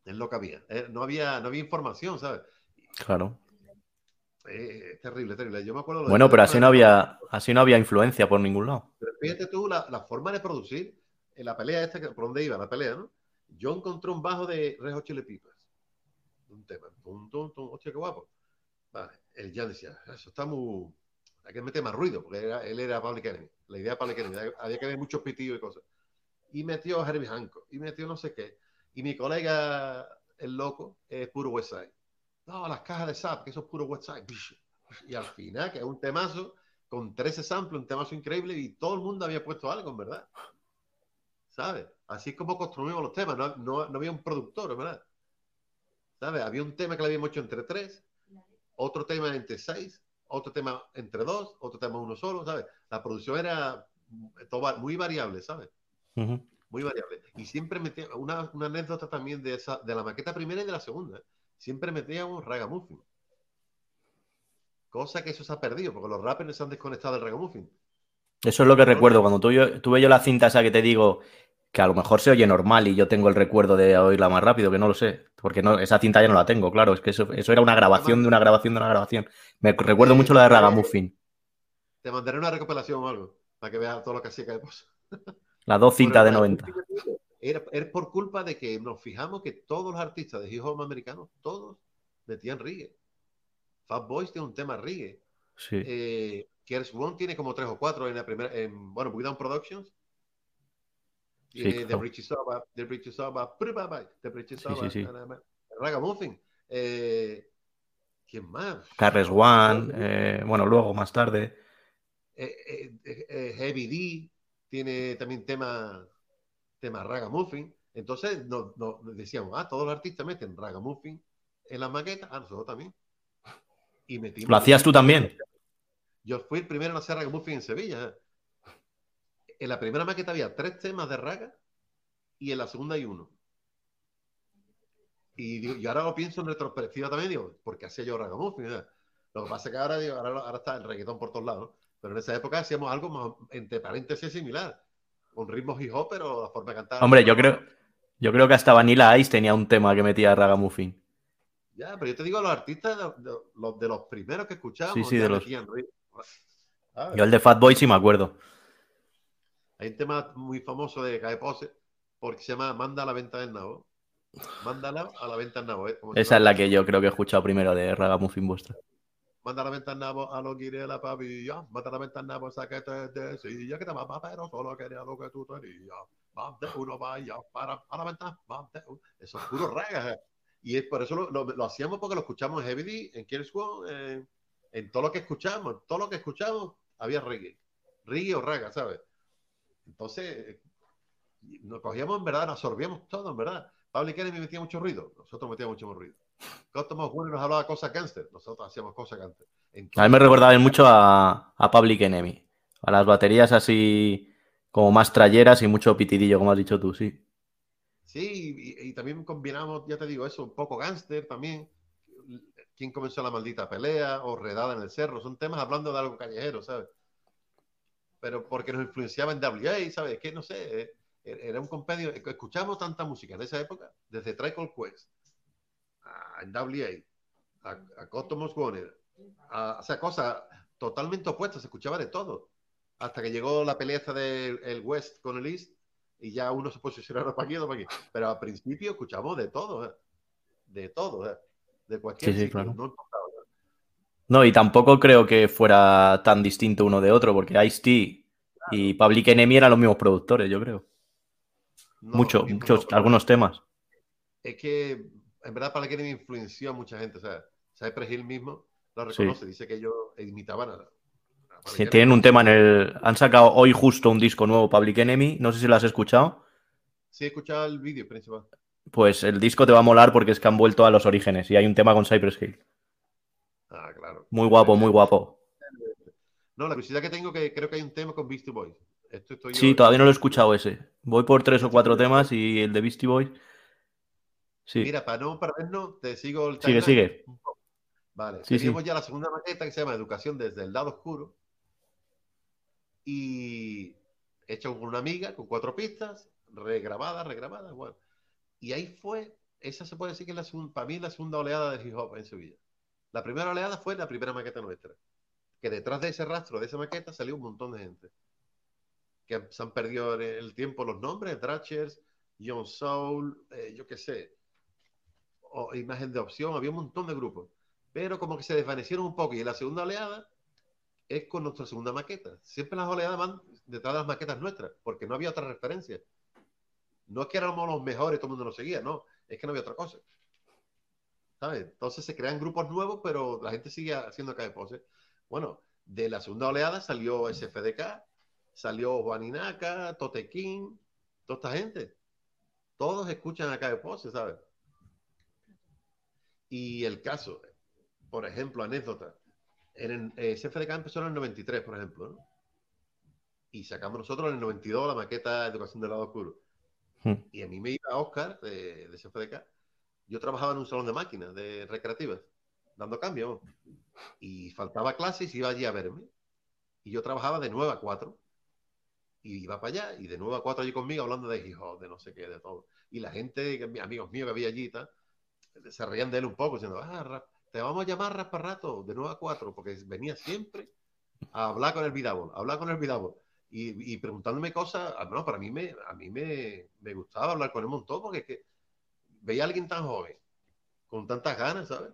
Es lo que había. Eh, no, había no había información, ¿sabes? Claro. Eh, terrible, terrible. Yo me acuerdo. Bueno, pero así no, había, así no había influencia por ningún lado. Pero fíjate tú la, la forma de producir en la pelea esta, por dónde iba la pelea, ¿no? Yo encontré un bajo de Rejo Chile Pipas un tema. Tum, tum, tum, hostia, qué guapo. Vale, él ya decía, eso está muy... Hay que meter más ruido, porque él era Public Enemy. La idea de Public Enemy. Había que ver muchos pitidos y cosas. Y metió a Herbie Hancock. Y metió no sé qué. Y mi colega, el loco, es puro West. No, las cajas de SAP, que eso es puro West Side. Y al final, que es un temazo, con 13 samples, un temazo increíble, y todo el mundo había puesto algo, verdad. ¿Sabes? Así es como construimos los temas. No, no, había un productor, ¿verdad? ¿Sabes? Había un tema que le habíamos hecho entre tres, otro tema entre seis, otro tema entre dos, otro tema uno solo, ¿sabes? La producción era muy variable, ¿sabes? Muy variable. Y siempre metía una, anécdota también de esa, de la maqueta primera y de la segunda. Siempre metíamos ragamuffin. Cosa que eso se ha perdido, porque los rappers se han desconectado del ragamuffin. Eso es lo que recuerdo cuando tuve yo la cinta esa que te digo que a lo mejor se oye normal y yo tengo el recuerdo de oírla más rápido, que no lo sé, porque no, esa cinta ya no la tengo, claro, es que eso, era una grabación de una grabación de una grabación. Me recuerdo mucho la de Ragamuffin. Te mandaré una recopilación o algo, para que veas todo lo que hacía cada Las dos cintas de 90. Era, por culpa de que nos fijamos que todos los artistas de hip hop americanos, todos metían reggae. Fat Boys tiene un tema reggae. Sí. Eh, One tiene como tres o cuatro en la primera, en, bueno, Down Productions tiene The Richie Saba, The Richie Saba, The Richie Saba, Ragamuffin. Eh, ¿Quién más? Carles One, eh, bueno, luego más tarde. Eh, Heavy D tiene también tema, tema Ragamuffin. Entonces nos, decíamos, ah, todos los artistas meten Ragamuffin en las maquetas, ah, nosotros también. Y metimos ¿Lo hacías tú también? Yo fui el primero en hacer Ragamuffin en Sevilla en la primera maqueta había tres temas de raga y en la segunda hay uno. Y, ahora lo pienso en retrospectiva también, digo, porque hacía yo ragamuffin. Lo que pasa es que ahora, digo, ahora, ahora está el reggaetón por todos lados, pero en esa época hacíamos algo más, entre paréntesis, similar. Con ritmos hip hop, pero la forma de cantar. Hombre, yo creo, yo creo que hasta Vanilla Ice tenía un tema que metía Ragamuffin. Ya, pero yo te digo, los artistas de, de- los, de los primeros que escuchábamos, Sí, sí, de los- ritmo. ¿Sabes? Yo el de Fatboy sí me acuerdo. Hay un tema muy famoso de Cae Pose, porque se llama Manda a la venta del nabo. Mándala a la venta del nabo. ¿eh? Esa es la que yo creo que he escuchado primero de Ragamuffin vuestra. Manda a la venta del nabo a lo que la pavilla. Manda a la venta del nabo, sáquete de silla, que te mamá, pero solo quería lo que tú tenías. Más de uno vaya para a la venta, más de uno. Eso es puro raga. ¿eh? Y es por eso lo, lo- lo hacíamos porque lo escuchamos en Heavy D, en Killers One, en, en todo lo que escuchamos, en todo lo que escuchamos había reggae. Reggae o raga, ¿sabes? Entonces, nos cogíamos en verdad, nos absorbíamos todo, en verdad. Pablo Kennedy metía mucho ruido, nosotros metíamos mucho más Costumos Bueno nos hablaba cosas gangster, nosotros hacíamos cosas gangster. A mí me recordaba mucho a, a Public Enemy. A las baterías así como más trayeras y mucho pitidillo, como has dicho tú, sí. Sí, y, y también combinamos, ya te digo eso, un poco gangster también. ¿Quién comenzó la maldita pelea? O Redada en el Cerro. Son temas hablando de algo callejero, ¿sabes? Pero porque nos influenciaba en WA, ¿sabes? Que no sé, eh, era un compendio. Escuchamos tanta música en esa época, desde Trical Quest, a WA, a, a Cosmos Warner, a, o sea, cosas totalmente opuestas, se escuchaba de todo. Hasta que llegó la pelea esta del el West con el East y ya uno se posicionaron para aquí, otro para aquí. Pero al principio escuchamos de todo, ¿eh? de todo, ¿eh? de cualquier Sí, sí, sitio, claro. no importaba. No, y tampoco creo que fuera tan distinto uno de otro, porque Ice-T y Public Enemy eran los mismos productores, yo creo. No, Mucho, no, muchos, algunos temas. Es que en verdad para que me influenció a mucha gente, o sea, Cypress Hill mismo lo reconoce, dice que ellos imitaban a, Public Sí, tienen un tema en el. Han sacado hoy justo un disco nuevo, Public Enemy. No sé si lo has escuchado. Sí, he escuchado el vídeo principal. Pues el disco te va a molar porque es que han vuelto a los orígenes y hay un tema con Cypress Hill. Ah, claro. Muy guapo, muy guapo. No, la curiosidad que tengo que creo que hay un tema con Beastie Boys. Esto estoy yo- Sí, todavía no lo he escuchado ese. Voy por tres o cuatro temas y el de Beastie Boys. Sí, Mira, para no perdernos, te sigo el sigue, sigue. Vale, Sí, teníamos sí. ya la segunda maqueta que se llama Educación desde el lado oscuro. Y hecha con una amiga, con cuatro pistas, regrabada, regrabada, bueno. Y ahí fue, esa se puede decir que es la segunda, para mí la segunda oleada de hip hop en Sevilla. La primera oleada fue la primera maqueta nuestra. Que detrás de ese rastro, de esa maqueta, salió un montón de gente. Que se han perdido el tiempo los nombres, Dratchers, John Soul, eh, yo qué sé, o imagen de opción, había un montón de grupos. Pero como que se desvanecieron un poco. Y la segunda oleada es con nuestra segunda maqueta. Siempre las oleadas van detrás de las maquetas nuestras, porque no había otra referencia. No es que éramos los mejores todo el mundo nos seguía, no, es que no había otra cosa. ¿Sabes? Entonces se crean grupos nuevos, pero la gente sigue haciendo de pose. Bueno, de la segunda oleada salió SFDK, salió Juaninaka, Totequín, toda esta gente. Todos escuchan acá de pose, ¿sabes? Y el caso, por ejemplo, anécdota. En el, eh, empezó en el 93, por ejemplo, ¿no? Y sacamos nosotros en el 92 la maqueta Educación del lado oscuro. Hmm. Y a mí me iba Oscar de, de CFDK. Yo trabajaba en un salón de máquinas, de recreativas, dando cambio. Y faltaba clases y iba allí a verme. Y yo trabajaba de 9 a 4. Y iba para allá, y de 9 a 4 allí conmigo hablando de hip hop, de no sé qué, de todo. Y la gente, amigos míos que había allí y tal, se reían de él un poco, diciendo, ah, te vamos a llamar Rasparrato de 9 a 4, porque venía siempre a hablar con el Vidabo, a hablar con el Vidabo. Y, y preguntándome cosas, ah, no, para mí me, a mí me, me gustaba hablar con él un montón, porque es que veía a alguien tan joven, con tantas ganas, ¿sabes?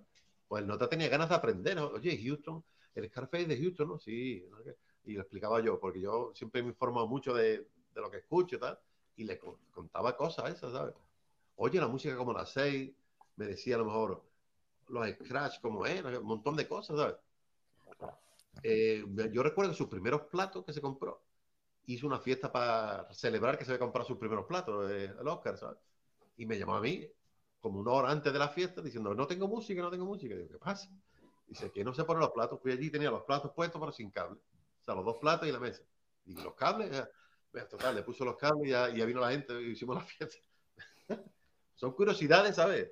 Pues el nota tenía ganas de aprender, ¿no? Oye, Houston, el Scarface de Houston, ¿no? Sí, ¿no? y lo explicaba yo, porque yo siempre me he informado mucho de, de lo que escucho y tal, y le con- contaba cosas esas, ¿sabes? Oye, la música como las seis, me decía a lo mejor los scratch como es, un montón de cosas, ¿sabes? Eh, yo recuerdo sus primeros platos que se compró, hizo una fiesta para celebrar que se había comprado sus primeros platos, eh, el Oscar, ¿sabes? Y me llamó a mí como una hora antes de la fiesta diciendo, no tengo música, no tengo música. Y digo, ¿qué pasa? Dice, que no se ponen los platos. Fui allí tenía los platos puestos, pero sin cable. O sea, los dos platos y la mesa. Y los cables, ya, total, le puso los cables y ya, y ya vino la gente y hicimos la fiesta. Son curiosidades, ¿sabes?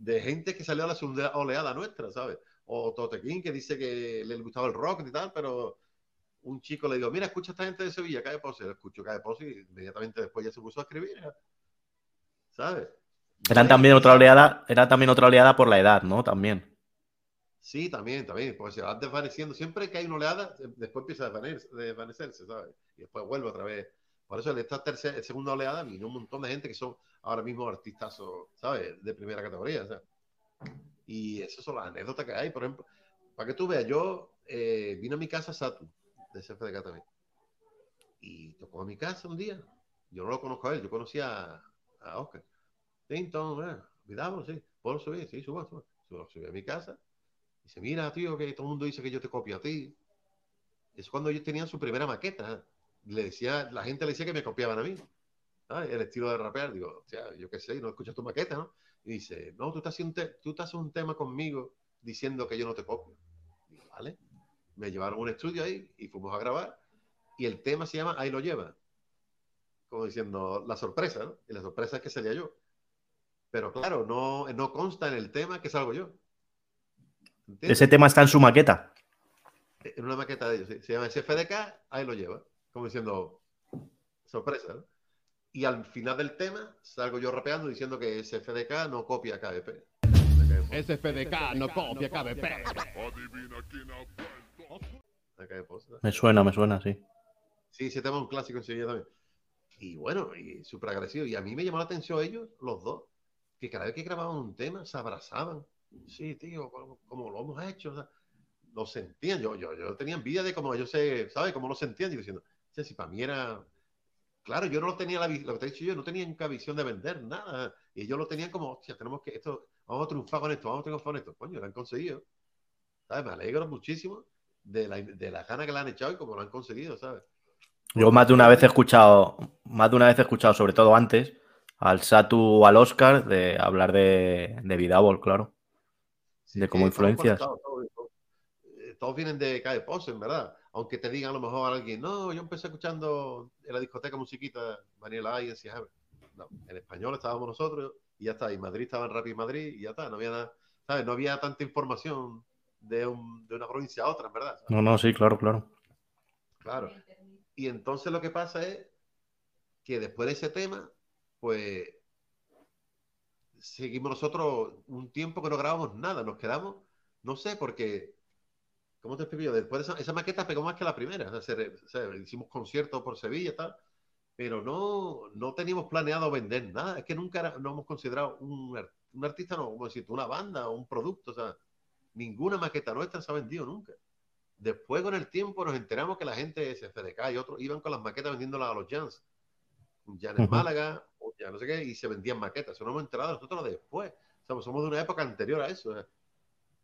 De gente que salió a la segunda oleada nuestra, ¿sabes? o Totequín, que dice que le gustaba el rock y tal, pero un chico le digo, mira, escucha a esta gente de Sevilla, Cae Pose. Escucho Cae Pose y inmediatamente después ya se puso a escribir. ¿Sabes? Eran también otra oleada, era también otra oleada por la edad, ¿no? También. Sí, también, también, porque se van desvaneciendo. Siempre que hay una oleada, después empieza a desvanecerse, ¿sabes? Y después vuelve otra vez. Por eso en esta tercera, segunda oleada vino un montón de gente que son ahora mismo artistas, ¿sabes? De primera categoría, ¿sabes? Y esas son las anécdotas que hay. Por ejemplo, para que tú veas, yo eh, vino a mi casa Satu, de CFDK también. Y tocó a mi casa un día. Yo no lo conozco a él, yo conocía a, Oscar. Tinton, cuidado, sí. ¿Puedo subir? Sí, subo, subo. Subo, subí a mi casa Dice, mira, tío, que todo el mundo dice que yo te copio a ti. Es cuando ellos tenían su primera maqueta. Le decía, la gente le decía que me copiaban a mí. El estilo de rapear. Digo, o sea, yo qué sé, no escuchas tu maqueta, ¿no? Y dice, no, tú estás haciendo, tú estás un tema conmigo diciendo que yo no te copio. Digo, vale. Me llevaron a un estudio ahí y fuimos a grabar. Y el tema se llama Ahí lo lleva. Como diciendo, la sorpresa, ¿no? Y la sorpresa es que sería yo. Pero claro, no, no consta en el tema que salgo yo. Ese tema está en su maqueta. En una maqueta de ellos, Se llama SFDK, ahí lo lleva. Como diciendo, sorpresa, Y al final del tema salgo yo rapeando diciendo que SFDK no copia KBP. SFDK no copia KBP. Me suena, me suena, sí. Sí, ese tema es un clásico en Sevilla también. Y bueno, y súper agresivo. Y a mí me llamó la atención ellos, los dos, que cada vez que grababan un tema se abrazaban sí, tío, como, lo hemos hecho. O lo sentían, yo, yo, yo tenía envidia de cómo ellos se, ¿sabes? Cómo lo sentían, y diciendo, si para mí era, claro, yo no tenía la lo que te he dicho yo, no tenía nunca visión de vender nada, y ellos lo tenían como, hostia, tenemos que, esto, vamos a triunfar con esto, vamos a triunfar con esto, coño, lo han conseguido, ¿sabes? Me alegro muchísimo de la, de la gana que le han echado y cómo lo han conseguido, ¿sabes? Yo más de una vez he escuchado, más de una vez he escuchado, sobre todo antes, al Satu o al Oscar de hablar de, de Vidabol, claro de como influencias. Todos, vienen de Cae Pose, en verdad. Aunque te digan a lo mejor alguien, no, yo empecé escuchando en la discoteca musiquita Daniela y decía, no, en español estábamos nosotros y ya está. Y en Madrid estaba en Rapid Madrid y ya está. No había nada, ¿sabes? No había tanta información de, una provincia a otra, en verdad. No, no, sí, claro, claro. Claro. Y entonces lo que pasa es que después de ese tema, pues seguimos nosotros un tiempo que no grabamos nada, nos quedamos, no sé, porque, ¿cómo te explico yo? Después de esa, maqueta pegó más que la primera, hicimos conciertos por Sevilla y tal, pero no, no teníamos planeado vender nada, es que nunca no hemos considerado un, un artista, no, como decir, una banda o un producto, o sea, ninguna maqueta nuestra se ha vendido nunca. Después, con el tiempo, nos enteramos que la gente de SFDK y otros iban con las maquetas vendiéndolas a los Jans. Jan en Málaga, ya no sé qué, y se vendían maquetas. Eso no hemos enterado nosotros después. somos de una época anterior a eso.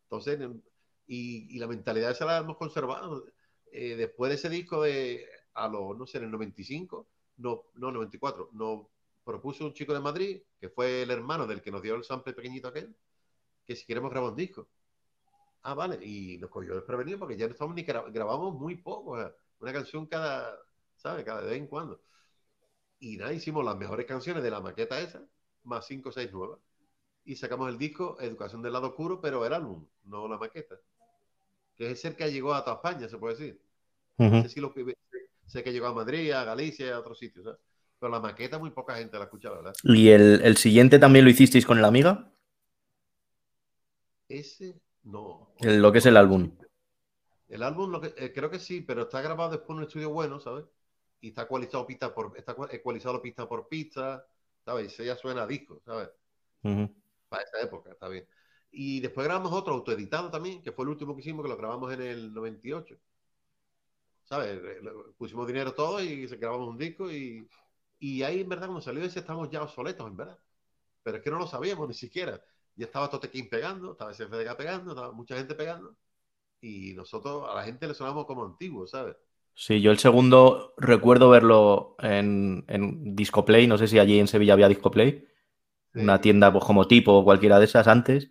Entonces, y, la mentalidad esa la hemos conservado. Eh, después de ese disco de, a los, no sé, en el 95, no, no, 94, nos propuso un chico de Madrid, que fue el hermano del que nos dio el sample pequeñito aquel, que si queremos grabar un disco. Ah, vale, y nos cogió desprevenido porque ya no estamos ni grabamos muy poco, una canción cada, ¿sabes? Cada vez en cuando. Y nada, hicimos las mejores canciones de la maqueta esa, más cinco o seis nuevas. Y sacamos el disco Educación del lado oscuro, pero el álbum, no la maqueta. Que es el que llegó a toda España, se puede decir. sé, si lo que, sé que llegó a Madrid, a Galicia, a otros sitios. Pero la maqueta muy poca gente la ha escuchado, ¿verdad? ¿Y el, siguiente también lo hicisteis con el Amiga? Ese, no. lo que es el álbum. El álbum, lo que, eh, creo que sí, pero está grabado después en un estudio bueno, ¿sabes? y está ecualizado pista por está ecualizado pista por pista, ¿sabes? Y ya suena a disco, ¿sabes? Para esa época, está bien. Y después grabamos otro autoeditado también, que fue el último que hicimos, que lo grabamos en el 98. ¿Sabes? Pusimos dinero todo y grabamos un disco y, y ahí en verdad cuando salió ese estamos ya obsoletos, en verdad. Pero es que no lo sabíamos ni siquiera. Ya estaba Totequín pegando, estaba SFDK pegando, estaba mucha gente pegando. Y nosotros a la gente le sonamos como antiguos, ¿sabes? Sí, yo el segundo recuerdo verlo en, en Discoplay, no sé si allí en Sevilla había Discoplay, una tienda pues, como tipo o cualquiera de esas antes,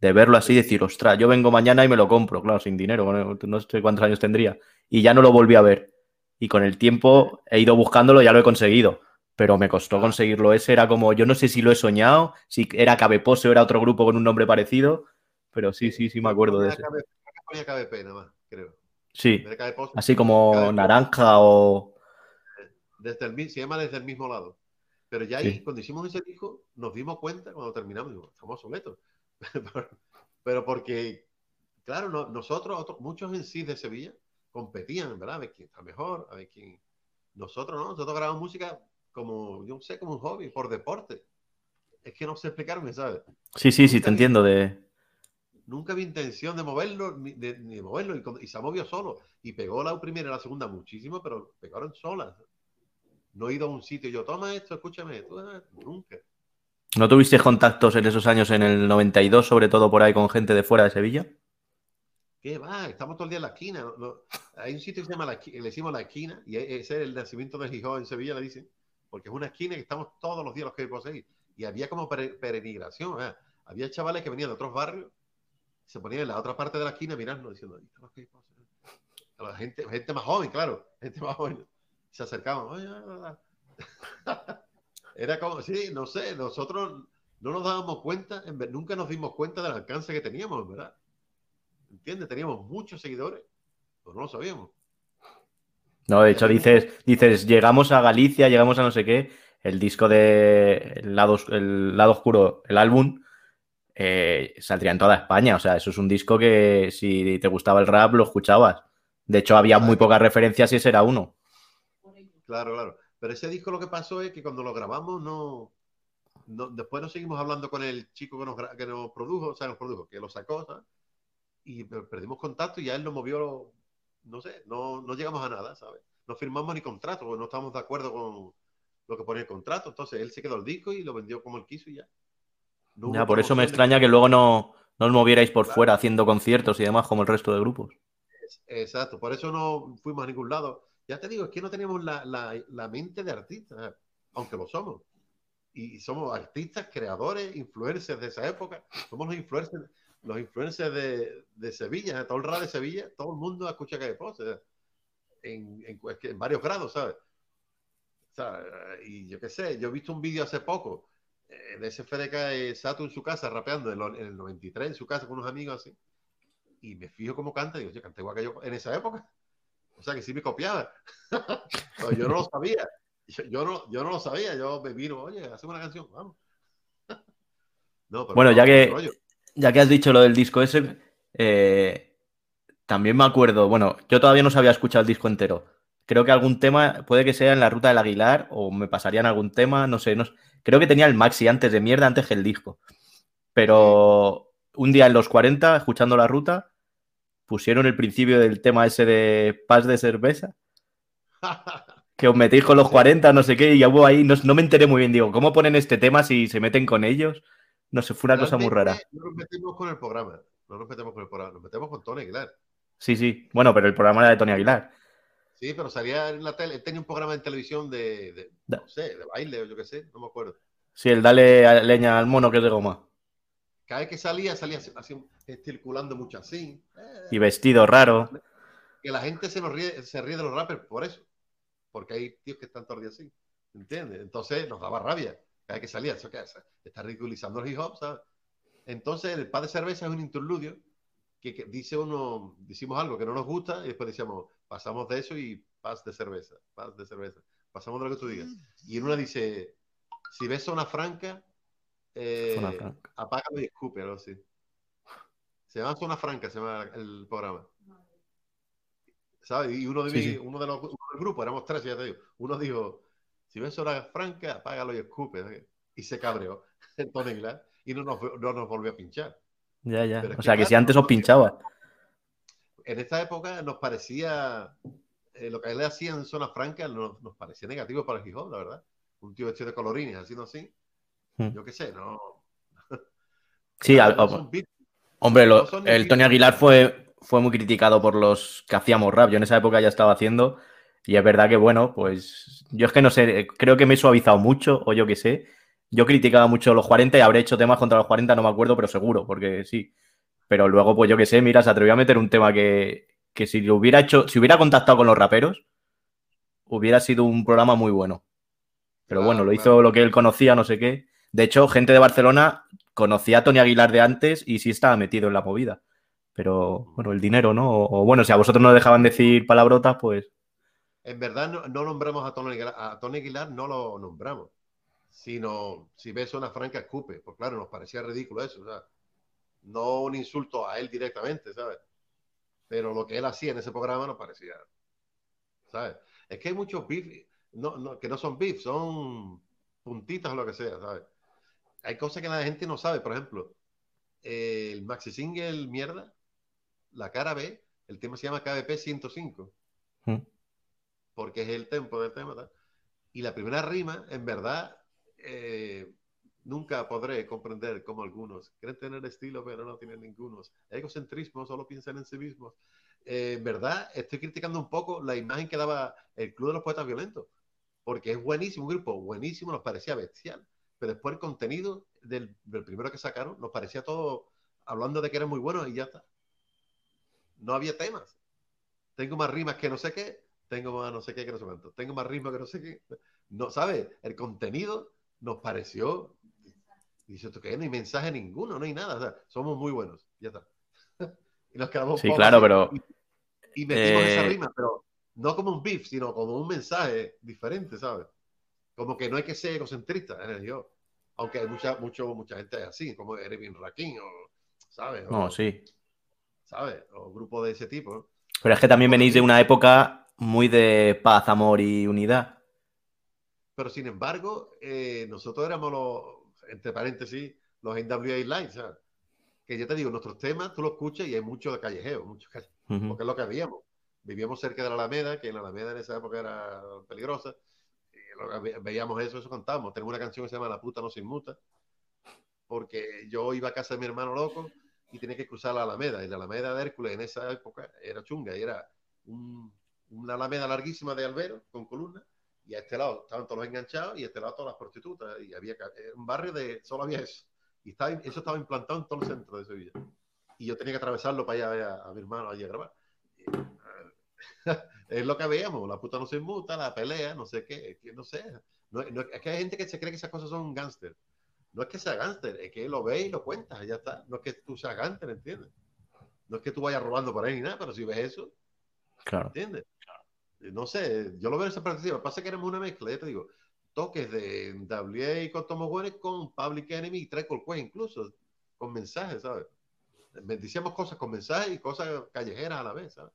de verlo así y decir, ostras, yo vengo mañana y me lo compro, claro, sin dinero, no sé cuántos años tendría, y ya no lo volví a ver. Y con el tiempo he ido buscándolo ya lo he conseguido, pero me costó conseguirlo ese, era como, yo no sé si lo he soñado, si era Cabepose o era otro grupo con un nombre parecido, pero sí, sí, sí me acuerdo de ese. KBP nada más, creo. Sí, así como naranja o... Desde el, se llama desde el mismo lado. Pero ya ahí, Sí. cuando hicimos ese disco, nos dimos cuenta cuando terminamos, digo, estamos soletos. Pero porque, claro, no- nosotros, otros, muchos en sí de Sevilla, competían, ¿verdad? A ver quién está mejor, a ver quién. Nosotros no, nosotros grabamos música como, yo no sé, como un hobby, por deporte. Es que no sé explicarme, ¿sabes? Sí, sí, sí, te vi- entiendo de... Nunca vi intención de moverlo, ni de, moverlo, y, se movió solo. Y pegó la primera y la segunda muchísimo, pero pegaron solas. No he ido a un sitio y yo, toma esto, escúchame ah, Nunca. ¿No tuviste contactos en esos años, en el 92, sobre todo por ahí con gente de fuera de Sevilla? ¿Qué va? Estamos todo el día en la esquina. no- no. Hay un sitio que se llama la, le decimos la esquina, y e- ese es el nacimiento de Gijón en Sevilla, le dicen, porque es una esquina que estamos todos los días los que poseer. Y había como pere- peregrinación. ah. Había chavales que venían de otros barrios, se ponían en la otra parte de la esquina mirando, diciendo, "Ahí están los que hay poseer". A la gente, gente más joven, claro, gente más joven. Se acercaban. Era como, sí, no sé, nosotros no nos dábamos cuenta, nunca nos dimos cuenta del alcance que teníamos, en ¿verdad? ¿Entiendes? Teníamos muchos seguidores, pero no lo sabíamos. No, de hecho dices, dices, llegamos a Galicia, llegamos a no sé qué, el disco de El lado, el lado oscuro, el álbum, eh, saldría en toda España. O sea, eso es un disco que si te gustaba el rap lo escuchabas. De hecho, había muy pocas referencias y ese era uno. Claro, claro. Pero ese disco lo que pasó es que cuando lo grabamos no, no- después nos seguimos hablando con el chico que nos, que nos produjo, o sea, nos produjo, que lo sacó, ¿sabes? Y per- perdimos contacto y ya él nos movió, no sé, no, no llegamos a nada, ¿sabes? No firmamos ni contrato, porque no estábamos de acuerdo con lo que ponía el contrato. Entonces él se quedó el disco y lo vendió como él quiso y ya. No Ya, por eso me extraña que luego no, no os movierais por Claro. fuera haciendo conciertos y demás como el resto de grupos. Exacto, por eso no fuimos a ningún lado. Ya te digo, es que no teníamos la, la- la mente de artistas, aunque lo somos. Y somos artistas, creadores, influencers de esa época. Somos los influencers, los influencers de, de Sevilla, todo el rap de Sevilla, todo el mundo escucha que pose en, en, que en varios grados, ¿sabes? O sea, y yo qué sé, yo he visto un vídeo hace poco eh, de ese FDK eh, Sato en su casa rapeando en, lo- en el 93 en su casa con unos amigos así y me fijo cómo canta y digo, yo canté igual que yo en esa época. O sea, que sí me copiaba. Pero yo no lo sabía. Yo, yo no, yo no lo sabía. Yo me vino, oye, hacemos una canción, vamos. No, pero Bueno, no, ya que- rollo. Ya que has dicho lo del disco ese, eh, también me acuerdo, bueno, yo todavía no sabía escuchar el disco entero. Creo que algún tema, puede que sea en la ruta del Aguilar o me pasarían algún tema, no sé, no, sé. creo que tenía el maxi antes de mierda, antes que el disco. Pero un día en los 40, escuchando la ruta, pusieron el principio del tema ese de Paz de Cerveza, que os metéis con los 40, no sé qué, y ya hubo ahí, no, no me enteré muy bien, digo, ¿cómo ponen este tema si se meten con ellos? No sé, fue una cosa muy rara. No nos metemos con el programa. No nos metemos con el programa. Nos metemos con Tony Aguilar. Sí, sí, bueno, pero el programa era de Tony Aguilar. Sí, pero salía en la tele. Tenía un programa en televisión de, de no sé, de baile o yo qué sé, no me acuerdo. Sí, el dale leña al mono que es de goma. Cada vez que salía, salía así, circulando mucho así. Eh, Y vestido raro. que la gente se, nos ríe, se ríe de los rappers por eso. Porque hay tíos que están todo el día así. ¿Entiendes? Entonces nos daba rabia. Cada vez que salía, eso que hace? está ridiculizando el hip hop, ¿sabes? Entonces el paz de cerveza es un interludio que, que dice uno, decimos algo que no nos gusta y después decíamos, pasamos de eso y paz de cerveza, paz de cerveza. Pasamos de lo que tú digas. Y en una dice, si ves zona franca, eh, Zona franca. apágalo y escupe, algo así. Se llama Zona Franca, se llama el programa. ¿Sabes? Y uno de, Sí, mi- sí. uno de los uno del grupo, éramos tres, ya te digo. Uno dijo, si ves Zona Franca, apágalo y escupe. Y se cabreó el Tony Aguilar y no nos, no nos volvió a pinchar. Ya, ya. Pero O sea, que si antes os pinchaba. En esta época nos parecía, eh, lo que él hacía en Zona Franca nos, nos parecía negativo para el hop, la verdad. Un tío hecho de colorines, haciendo así. Hmm. Yo qué sé, no. Sí, Claro, al- no son beats. hombre, lo- no son el Tony Aguilar fue, fue muy criticado por los que hacíamos rap. Yo en esa época ya estaba haciendo. Y es verdad que, bueno, pues yo es que no sé, creo que me he suavizado mucho, o yo qué sé. Yo criticaba mucho los 40 y habré hecho temas contra los 40, no me acuerdo, pero seguro, porque sí. Pero luego, pues yo qué sé, mira, se atrevió a meter un tema que, que si lo hubiera hecho, si hubiera contactado con los raperos, hubiera sido un programa muy bueno. Pero Claro, bueno, lo hizo claro. lo que él conocía, no sé qué. De hecho, gente de Barcelona conocía a Tony Aguilar de antes y sí estaba metido en la movida. Pero bueno, el dinero, ¿no? O, bueno, si a vosotros no dejaban decir palabrotas, pues. En verdad no, nombramos a Tony Aguilar, a Tony Aguilar no lo nombramos. Sino si ves una franca escupe, pues claro, nos parecía ridículo eso, o sea, no un insulto a él directamente, ¿sabes? Pero lo que él hacía en ese programa nos parecía, ¿sabes? Es que hay muchos beef, no, que no son beef, son puntitas o lo que sea, ¿sabes? Hay cosas que la gente no sabe, por ejemplo, el maxi single mierda, la cara B, el tema se llama KBP 105, hmm. porque es el tempo del tema. Y la primera rima, en verdad, eh, nunca podré comprender cómo algunos creen tener estilo, pero no tienen ningunos. Egocentrismo, solo piensan en sí mismos. Eh, en verdad, estoy criticando un poco la imagen que daba el Club de los Poetas Violentos, porque es buenísimo, un grupo buenísimo, nos parecía bestial, pero después el contenido del, del primero que sacaron nos parecía todo hablando de que era muy bueno y ya está no había temas. Tengo más rimas que no sé qué, tengo más no sé qué que no sé cuánto, tengo más ritmo que no sé qué. No, ¿sabes? El contenido nos pareció. Dice, ¿tú qué? No hay mensaje ninguno, no hay nada. O sea, somos muy buenos, ya está. y nos quedamos. Sí, claro, pero. Y, metimos esa eh, rima, pero no como un beef, sino como un mensaje diferente, ¿sabes? Como que no hay que ser egocentrista, ¿eh? yo. Aunque hay mucha, mucho, mucha gente así, como Erwin Raquín, o, ¿sabes? no, sí. ¿sabes? O grupos de ese tipo. Pero es que también venís de una época muy de paz, amor y unidad. Pero sin embargo, eh, nosotros éramos los, entre paréntesis, los NWA Lights, ¿sabes? Que yo te digo, nuestros temas tú los escuchas y hay mucho de callejeo, mucho porque es lo que habíamos. Vivíamos cerca de la Alameda, que en la Alameda en esa época era peligrosa. Y veíamos eso, eso contábamos. Tengo una canción que se llama La puta no se inmuta, porque yo iba a casa de mi hermano loco y tenía que cruzar la Alameda. Y la Alameda de Hércules en esa época era chunga y era una Alameda larguísima de albero con columnas. Y a este lado estaban todos los enganchados y a este lado todas las prostitutas. Y había un barrio de solo había eso. Y estaba, eso estaba implantado en todo el centro de Sevilla. Y yo tenía que atravesarlo para allá a, mi hermano allí a grabar. Es lo que veíamos, la puta no se inmuta, la pelea, no sé qué, no sé. es que hay gente que se cree que esas cosas son gángster no es que sea gánster, es que lo ves y lo cuentas, ya está. No es que tú seas gánster, ¿entiendes? No es que tú vayas robando por ahí ni nada, pero si ves eso, claro. ¿entiendes? No sé, yo lo veo en esa perspectiva. Pasa que éramos una mezcla, ya te digo, toques de WA y con Tomo con Public Enemy y Treco el incluso, con mensajes, ¿sabes? Decíamos cosas con mensajes y cosas callejeras a la vez, ¿sabes?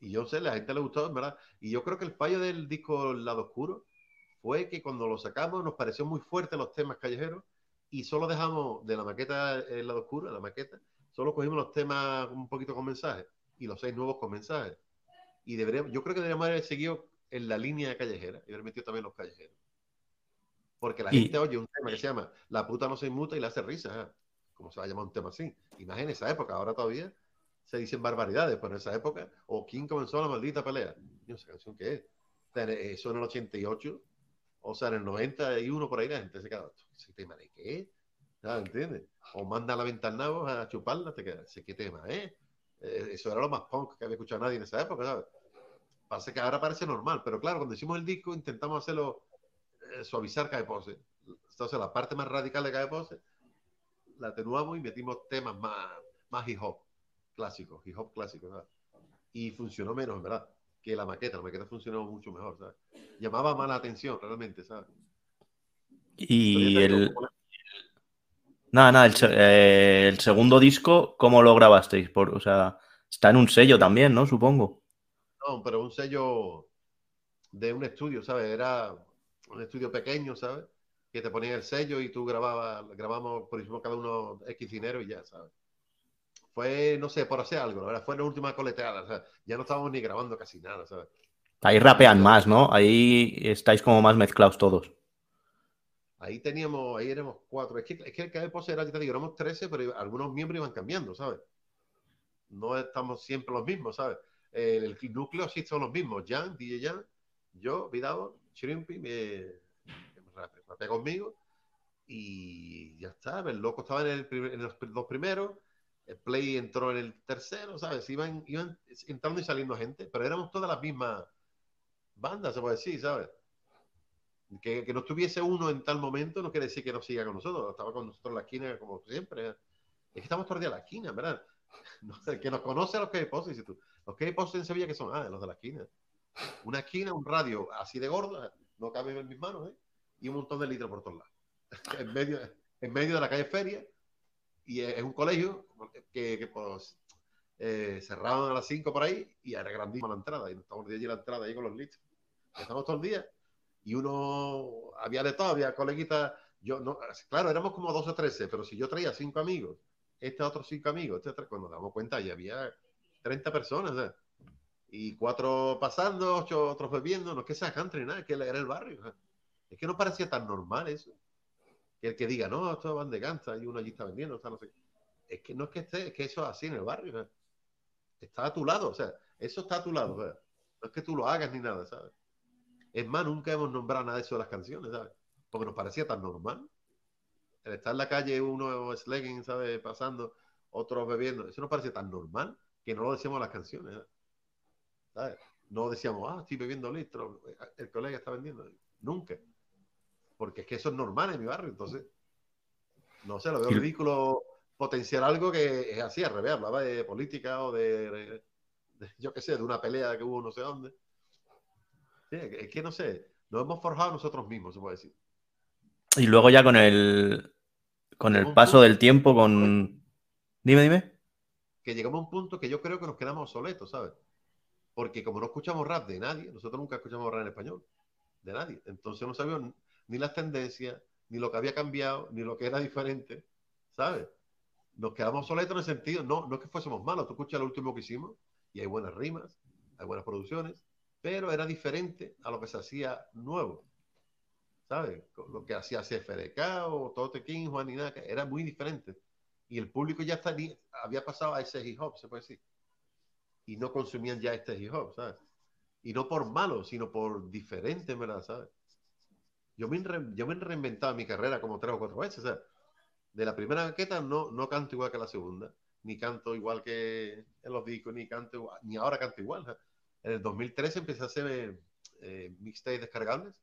Y yo sé, la gente le gustó, ¿verdad? Y yo creo que el fallo del disco Lado Oscuro fue que cuando lo sacamos nos pareció muy fuerte los temas callejeros y solo dejamos de la maqueta el lado oscuro, la maqueta, solo cogimos los temas un poquito con mensajes y los seis nuevos con mensajes. Y deberíamos, yo creo que deberíamos haber seguido en la línea callejera y haber metido también los callejeros. Porque la gente oye un tema que se llama La puta no se inmuta y le hace risa. ¿eh? Como se va a llamar un tema así? Imagina esa época, ahora todavía se dicen barbaridades, pero en esa época, o quién comenzó la maldita pelea. No sé, canción que es. Eso en el 88 o sea, en el 91 por ahí la gente se queda, ¿ese tema de qué? ¿Sabes? ¿Entiendes? O manda a la ventana a chuparla, te queda, ¿qué tema eh? Eso era lo más punk que había escuchado nadie en esa época, ¿sabes? Parece que ahora parece normal, pero claro, cuando hicimos el disco intentamos hacerlo eh, suavizar cada pose. Entonces, la parte más radical de cada pose la atenuamos y metimos temas más, más hip hop clásicos, hip hop clásicos, ¿sabes? Y funcionó menos, en verdad que la maqueta. La maqueta funcionó mucho mejor, ¿sabes? Llamaba más la atención, realmente, ¿sabes? Y el... Nada, nada, eh, el, segundo disco, ¿cómo lo grabasteis? Por, o sea, está en un sello también, ¿no? Supongo. No, pero un sello de un estudio, ¿sabes? Era un estudio pequeño, ¿sabes? Que te ponían el sello y tú grababas, grabamos, por ejemplo, cada uno X dinero y ya, ¿sabes? Fue, no sé, por hacer algo, ¿verdad? Fue la última coleteada, o sea, ya no estábamos ni grabando casi nada, ¿sabes? Ahí rapean más, ¿no? Ahí estáis como más mezclados todos. Ahí teníamos, ahí éramos cuatro. Es que, es que el KBPOS era, te digo, éramos 13, pero algunos miembros iban cambiando, ¿sabes? No estamos siempre los mismos, ¿sabes? El, núcleo sí son los mismos. Jan, DJ Jan, yo, Vidavo, Shrimpy, me, me conmigo y ya está. El loco estaba en, el, en los dos primeros Play entró en el tercero, ¿sabes? Iban, iban entrando y saliendo gente, pero éramos todas las mismas bandas, se puede decir, ¿sabes? Que, que no estuviese uno en tal momento no quiere decir que no siga con nosotros. Estaba con nosotros en la esquina como siempre. Es que estamos todos el día en la esquina, ¿verdad? No, el que nos conoce a los que posts, dices tú. Los que posts en Sevilla que son, ah, los de la esquina. Una esquina, un radio así de gordo, no cabe en mis manos, ¿eh? Y un montón de litros por todos lados. en, medio, en medio de la calle Feria. Y es un colegio que, pues, eh, cerraban a las 5 por ahí y era grandísima la entrada. Y nos estamos allí la entrada ahí con los litros. Estamos todo el día y uno había de todo, había coleguitas. Yo no, claro, éramos como 12 o 13, pero si yo traía cinco amigos, este otros cinco amigos, este, cuando nos damos cuenta ya había 30 personas. ¿eh? Y cuatro pasando, ocho otros bebiendo, no es que sea country, nada, que era el barrio. Es que no parecía tan normal eso. Que el que diga, no, esto van de ganza y uno allí está vendiendo, sea, no sé. Es que no es que esté, es que eso es así en el barrio. ¿eh? Está a tu lado, o sea, eso está a tu lado. ¿eh? No es que tú lo hagas ni nada, ¿sabes? Es más, nunca hemos nombrado nada de eso de las canciones, ¿sabes? Porque nos parecía tan normal. El estar en la calle, uno slegging, ¿sabes? Pasando, otros bebiendo, eso nos parecía tan normal que no lo decíamos en las canciones, ¿sabes? No decíamos, ah, estoy bebiendo litros, el colega está vendiendo. Nunca. Porque es que eso es normal en mi barrio, entonces, no sé, lo veo ridículo potenciar algo que es así, al revés, hablaba de política o de, de yo qué sé, de una pelea que hubo no sé dónde. Sí, es que no sé, nos hemos forjado nosotros mismos, se puede decir. Y luego ya con el con el paso del tiempo, con. Dime, dime. Que llegamos a un punto que yo creo que nos quedamos obsoletos, ¿sabes? Porque como no escuchamos rap de nadie, nosotros nunca escuchamos rap en español, de nadie. Entonces no sabíamos ni las tendencias, ni lo que había cambiado, ni lo que era diferente, ¿sabes? Nos quedamos obsoletos en el sentido, no, no es que fuésemos malos, tú escuchas lo último que hicimos y hay buenas rimas, hay buenas producciones, pero era diferente a lo que se hacía nuevo. ¿Sabes? Lo que hacía CFDK o Tote King, Juan Inaca, era muy diferente. Y el público ya estaría, había pasado a ese hip hop, se puede decir. Y no consumían ya este hip hop, ¿sabes? Y no por malo, sino por diferente, ¿verdad? ¿Sabes? Yo me, yo me he reinventado mi carrera como tres o cuatro veces, ¿sabes? De la primera maqueta no, no canto igual que la segunda, ni canto igual que en los discos, ni canto igual, ni ahora canto igual. ¿sabes? En el 2013 empecé a hacer eh, mixtapes descargables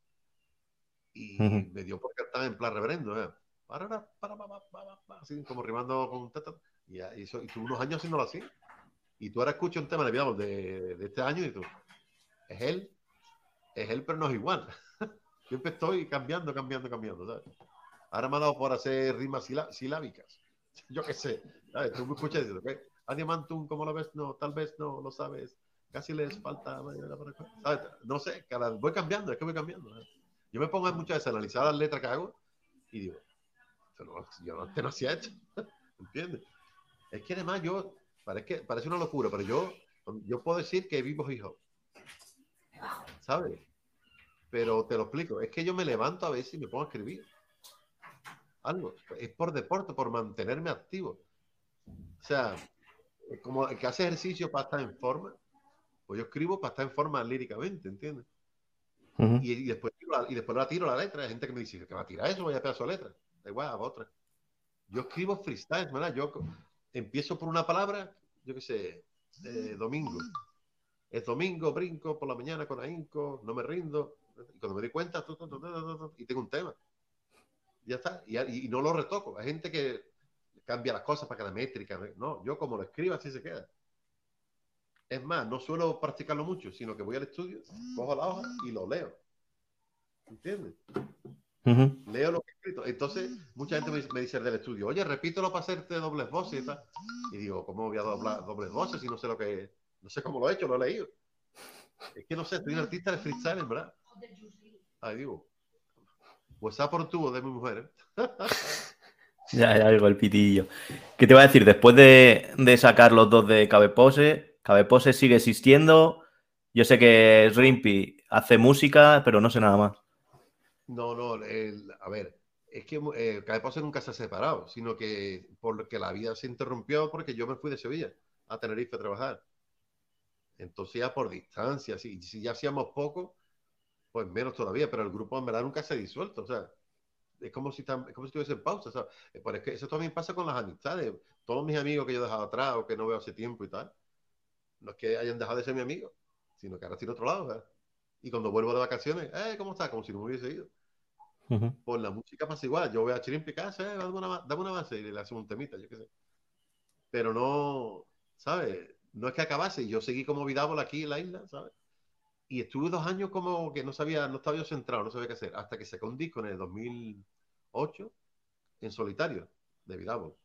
y me dio por cantar en plan reverendo, ¿eh? para, para, para, para, así como rimando con tata. Y, y, eso, y tuve unos años haciéndolo así. Y tú ahora escuchas un tema de, de, de este año y tú, es él, es él, pero no es igual. Siempre estoy cambiando, cambiando, cambiando, ¿sabes? Ahora me ha dado por hacer rimas silá silábicas. Yo qué sé, ¿sabes? Tú me escuchas dices, ¿qué? Adiamantum, ¿cómo lo ves? No, tal vez no, lo sabes casi les falta. No sé, voy cambiando, es que voy cambiando. ¿eh? Yo me pongo muchas veces a analizar las letras que hago y digo, yo no, no hacía hecho. ¿Entiendes? Es que además yo, parece, parece una locura, pero yo, yo puedo decir que vivo hijo. ¿Sabes? Pero te lo explico, es que yo me levanto a veces y me pongo a escribir. Algo. Es por deporte, por mantenerme activo. O sea, como el que hace ejercicio para estar en forma, pues yo escribo para estar en forma líricamente, ¿entiendes? y, después, y después la tiro la letra. Hay gente que me dice, que va a tirar eso? Vaya pedazo de letra. Da igual, a otra. Yo escribo freestyle, ¿verdad? Yo empiezo por una palabra, yo qué sé, domingo. Es domingo, brinco por la mañana con ahínco, no me rindo. Y cuando me doy cuenta, y tengo un tema. Ya está. Y, y, no lo retoco. Hay gente que cambia las cosas para que la métrica. No, yo como lo escribo, así se queda. Es más, no suelo practicarlo mucho, sino que voy al estudio, cojo la hoja y lo leo. ¿Entiendes? Leo lo que he escrito. Entonces, mucha gente me, dice del estudio, oye, repítelo para hacerte dobles voces y tal. Y digo, ¿cómo voy a doblar dobles voces si no sé lo que No sé cómo lo he hecho, lo he leído. Es que no sé, soy un artista de freestyle, ¿verdad? Ahí digo. Pues por tubo de mi mujer. ¿eh? ya, ya algo el pitillo. ¿Qué te voy a decir? Después de, de sacar los dos de Cabepose, Cabepose sigue existiendo. Yo sé que Rimpy hace música, pero no sé nada más. No, no, a ver, es que eh, Cabepose nunca se ha separado, sino que porque la vida se interrumpió porque yo me fui de Sevilla a Tenerife a trabajar. Entonces ya por distancia, si, si ya hacíamos poco, pues menos todavía, pero el grupo en verdad nunca se ha disuelto, o sea, es como si, es como si estuviese en pausa, ¿sabes? Pero es que eso también pasa con las amistades, todos mis amigos que yo he dejado atrás o que no veo hace tiempo y tal, no es que hayan dejado de ser mi amigo, sino que ahora estoy en otro lado. Y cuando vuelvo de vacaciones, eh, ¿cómo estás? Como si no me hubiese ido. Por la música pasa igual. Yo voy a Chirimpi casa, eh, dame una, dame una base y le hacemos un temita, yo qué sé. Pero no, ¿sabes? No es que acabase. Yo seguí como Vidábol aquí en la isla, ¿sabes? Y estuve dos años como que no sabía, no estaba yo centrado, no sabía qué hacer. Hasta que sacó un disco en el 2008 en solitario de Vidábol.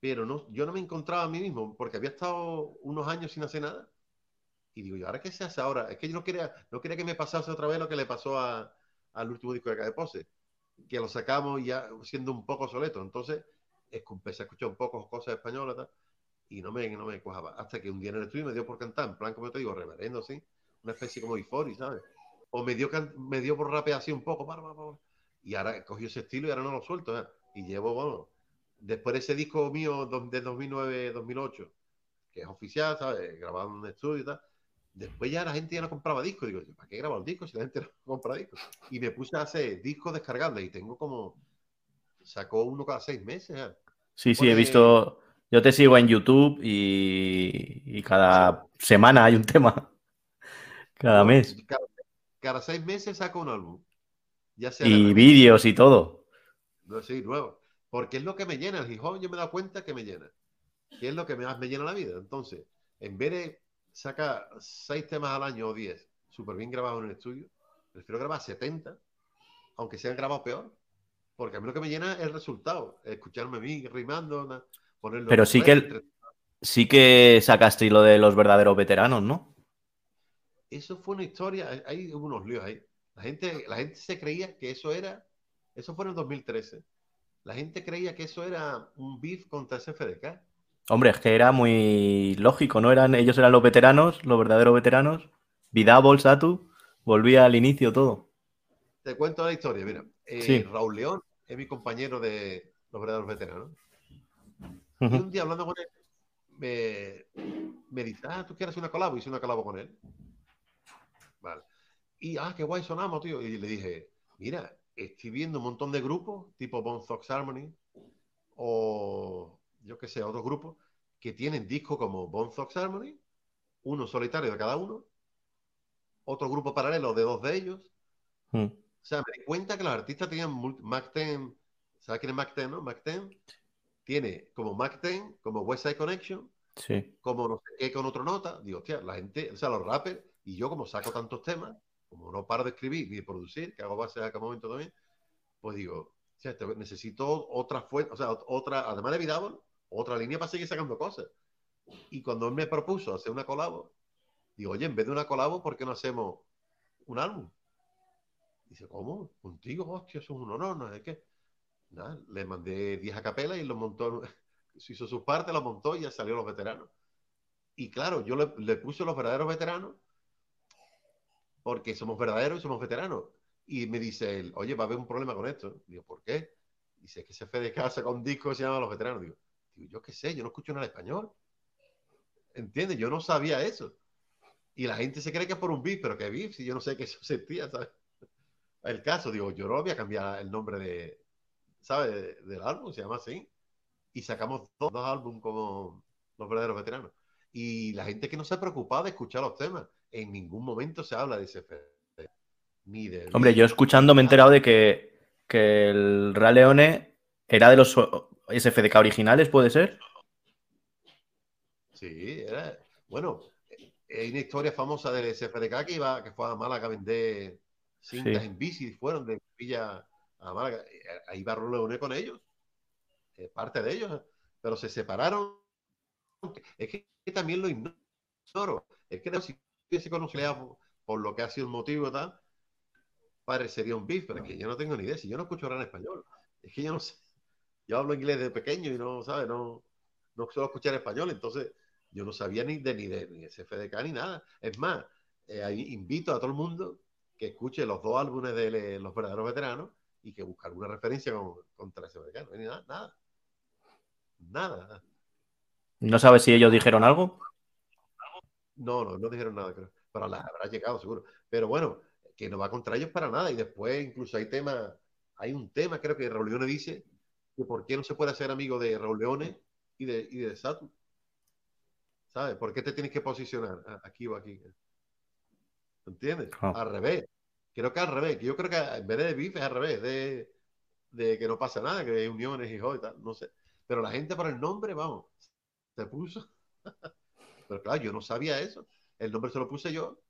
Pero no, yo no me encontraba a mí mismo porque había estado unos años sin hacer nada. Y digo, ¿y ahora qué se hace ahora? Es que yo no quería, no quería que me pasase otra vez lo que le pasó a, al último disco de Calle Pose, que lo sacamos ya siendo un poco soleto. Entonces, empecé a escuchar un poco cosas españolas tal, y no me, no me cuajaba. Hasta que un día en el estudio me dio por cantar, en plan, como te digo, reverendo, así, una especie como euphoria, ¿sabes? O me dio, me dio por rapear así un poco, para, para, para. y ahora cogió ese estilo y ahora no lo suelto. ¿eh? Y llevo, bueno, después de ese disco mío de 2009-2008, que es oficial, ¿sabes? Grabado en un estudio y tal. Después ya la gente ya no compraba discos. Digo, ¿para qué grabar discos si la gente no compra discos? Y me puse a hacer discos descargables y tengo como. Sacó uno cada seis meses. ¿eh? Sí, sí, he visto. Yo te sigo en YouTube y, y cada semana hay un tema. Cada mes. Cada, cada seis meses saco un álbum. Ya sea Y vídeos y todo. no sé, nuevo. Porque es lo que me llena. El hop yo me he dado cuenta que me llena. Que es lo que más me llena la vida. Entonces, en vez de sacar seis temas al año o diez, súper bien grabados en el estudio, prefiero grabar 70, aunque sean grabados peor. Porque a mí lo que me llena es el resultado. Escucharme a mí rimando, ponerlo Pero sí que el- Sí que sacaste lo de los verdaderos veteranos, ¿no? Eso fue una historia. hay- unos líos ahí. La gente, la gente se creía que eso era. Eso fue en el 2013. La gente creía que eso era un beef contra SFDK. Hombre, es que era muy lógico, ¿no? Eran, ellos eran los veteranos, los verdaderos veteranos. Vidal, Satu, volvía al inicio todo. Te cuento la historia, mira. Eh, Sí. Raúl León es mi compañero de los verdaderos veteranos. Y un día hablando con él, me, me dice, ah, ¿tú quieres una colabo? Hice una colabo con él. Vale. Y, ah, qué guay sonamos, tío. Y le dije, mira, estoy viendo un montón de grupos, tipo Thugs Harmony, o yo qué sé, otros grupos, que tienen discos como Thugs Harmony, uno solitario de cada uno, otro grupo paralelo de dos de ellos, Mm. o sea, me di cuenta que los artistas tenían Mac 10, ¿sabes quién es Mac 10, no? Mac 10 tiene como Mac 10, como West Side Connection, Sí. como no sé qué con otro nota. Digo, hostia, la gente, o sea, los rappers, y yo como saco tantos temas, como no paro de escribir ni de producir, que hago bases a cada momento también, pues digo, o necesito otra fuente, o sea, ot- otra, además de Vidal, otra línea para seguir sacando cosas. Y cuando él me propuso hacer una colabo, digo, oye, en vez de una colabo, ¿por qué no hacemos un álbum? Dice, ¿cómo? ¿Contigo? Hostia, eso es un honor, no sé qué. Nada, le mandé 10 a capela y lo montó, hizo sus partes, lo montó y ya salió los veteranos. Y claro, yo le, le puse los verdaderos veteranos porque somos verdaderos y somos veteranos. Y me dice él, oye, va a haber un problema con esto. Digo, ¿por qué? Dice, es que se fue de casa con un disco que se llama Los Veteranos. Digo, digo, yo qué sé, yo no escucho nada español. ¿Entiendes? Yo no sabía eso. Y la gente se cree que es por un beef, pero que beef, si yo no sé que eso sentía, ¿sabes? El caso, digo, yo no voy a cambiar el nombre de, ¿sabes? De- del álbum, se llama así. Y sacamos dos, dos álbumes como Los Verdaderos Veteranos. Y la gente que no se ha preocupado de escuchar los temas, en ningún momento se habla de ese Ni de. Hombre, yo escuchando me he enterado de que, que el Real Leone era de los SFDK originales, ¿puede ser? Sí, era. Bueno, hay una historia famosa del SFDK que iba, que fue a Málaga a vender cintas Sí. en bici, fueron de Villa a Málaga. Ahí va Leone con ellos, eh, parte de ellos, pero se separaron. Es que también lo ignoro. Es que si hubiese conocido por lo que ha sido el motivo tal, parecería un beef, pero es que yo no tengo ni idea. Si yo no escucho nada en español, es que yo no sé. Yo hablo inglés de pequeño y no, ¿sabes? No, no suelo escuchar español, entonces yo no sabía ni de ni de ni SFDK ni nada. Es más, eh, ahí invito a todo el mundo que escuche los dos álbumes de le- los verdaderos veteranos y que busque alguna referencia con, contra SFDK. No hay nada, nada. Nada. ¿No sabes si ellos dijeron algo? No, no, no dijeron nada, creo. Pero la habrá llegado, seguro. Pero bueno, que no va contra ellos para nada. Y después incluso hay temas, hay un tema, creo que Raúl Leone dice, que por qué no se puede hacer amigo de Raúl Leone y de, y de Satu. ¿Sabes? ¿Por qué te tienes que posicionar aquí o aquí? ¿Entiendes? Ah. Al revés. Creo que al revés. Yo creo que en vez de beef es al revés, de, de que no pasa nada, que hay uniones y joder, no sé. Pero la gente por el nombre, vamos, se puso. Pero claro, yo no sabía eso. El nombre se lo puse yo,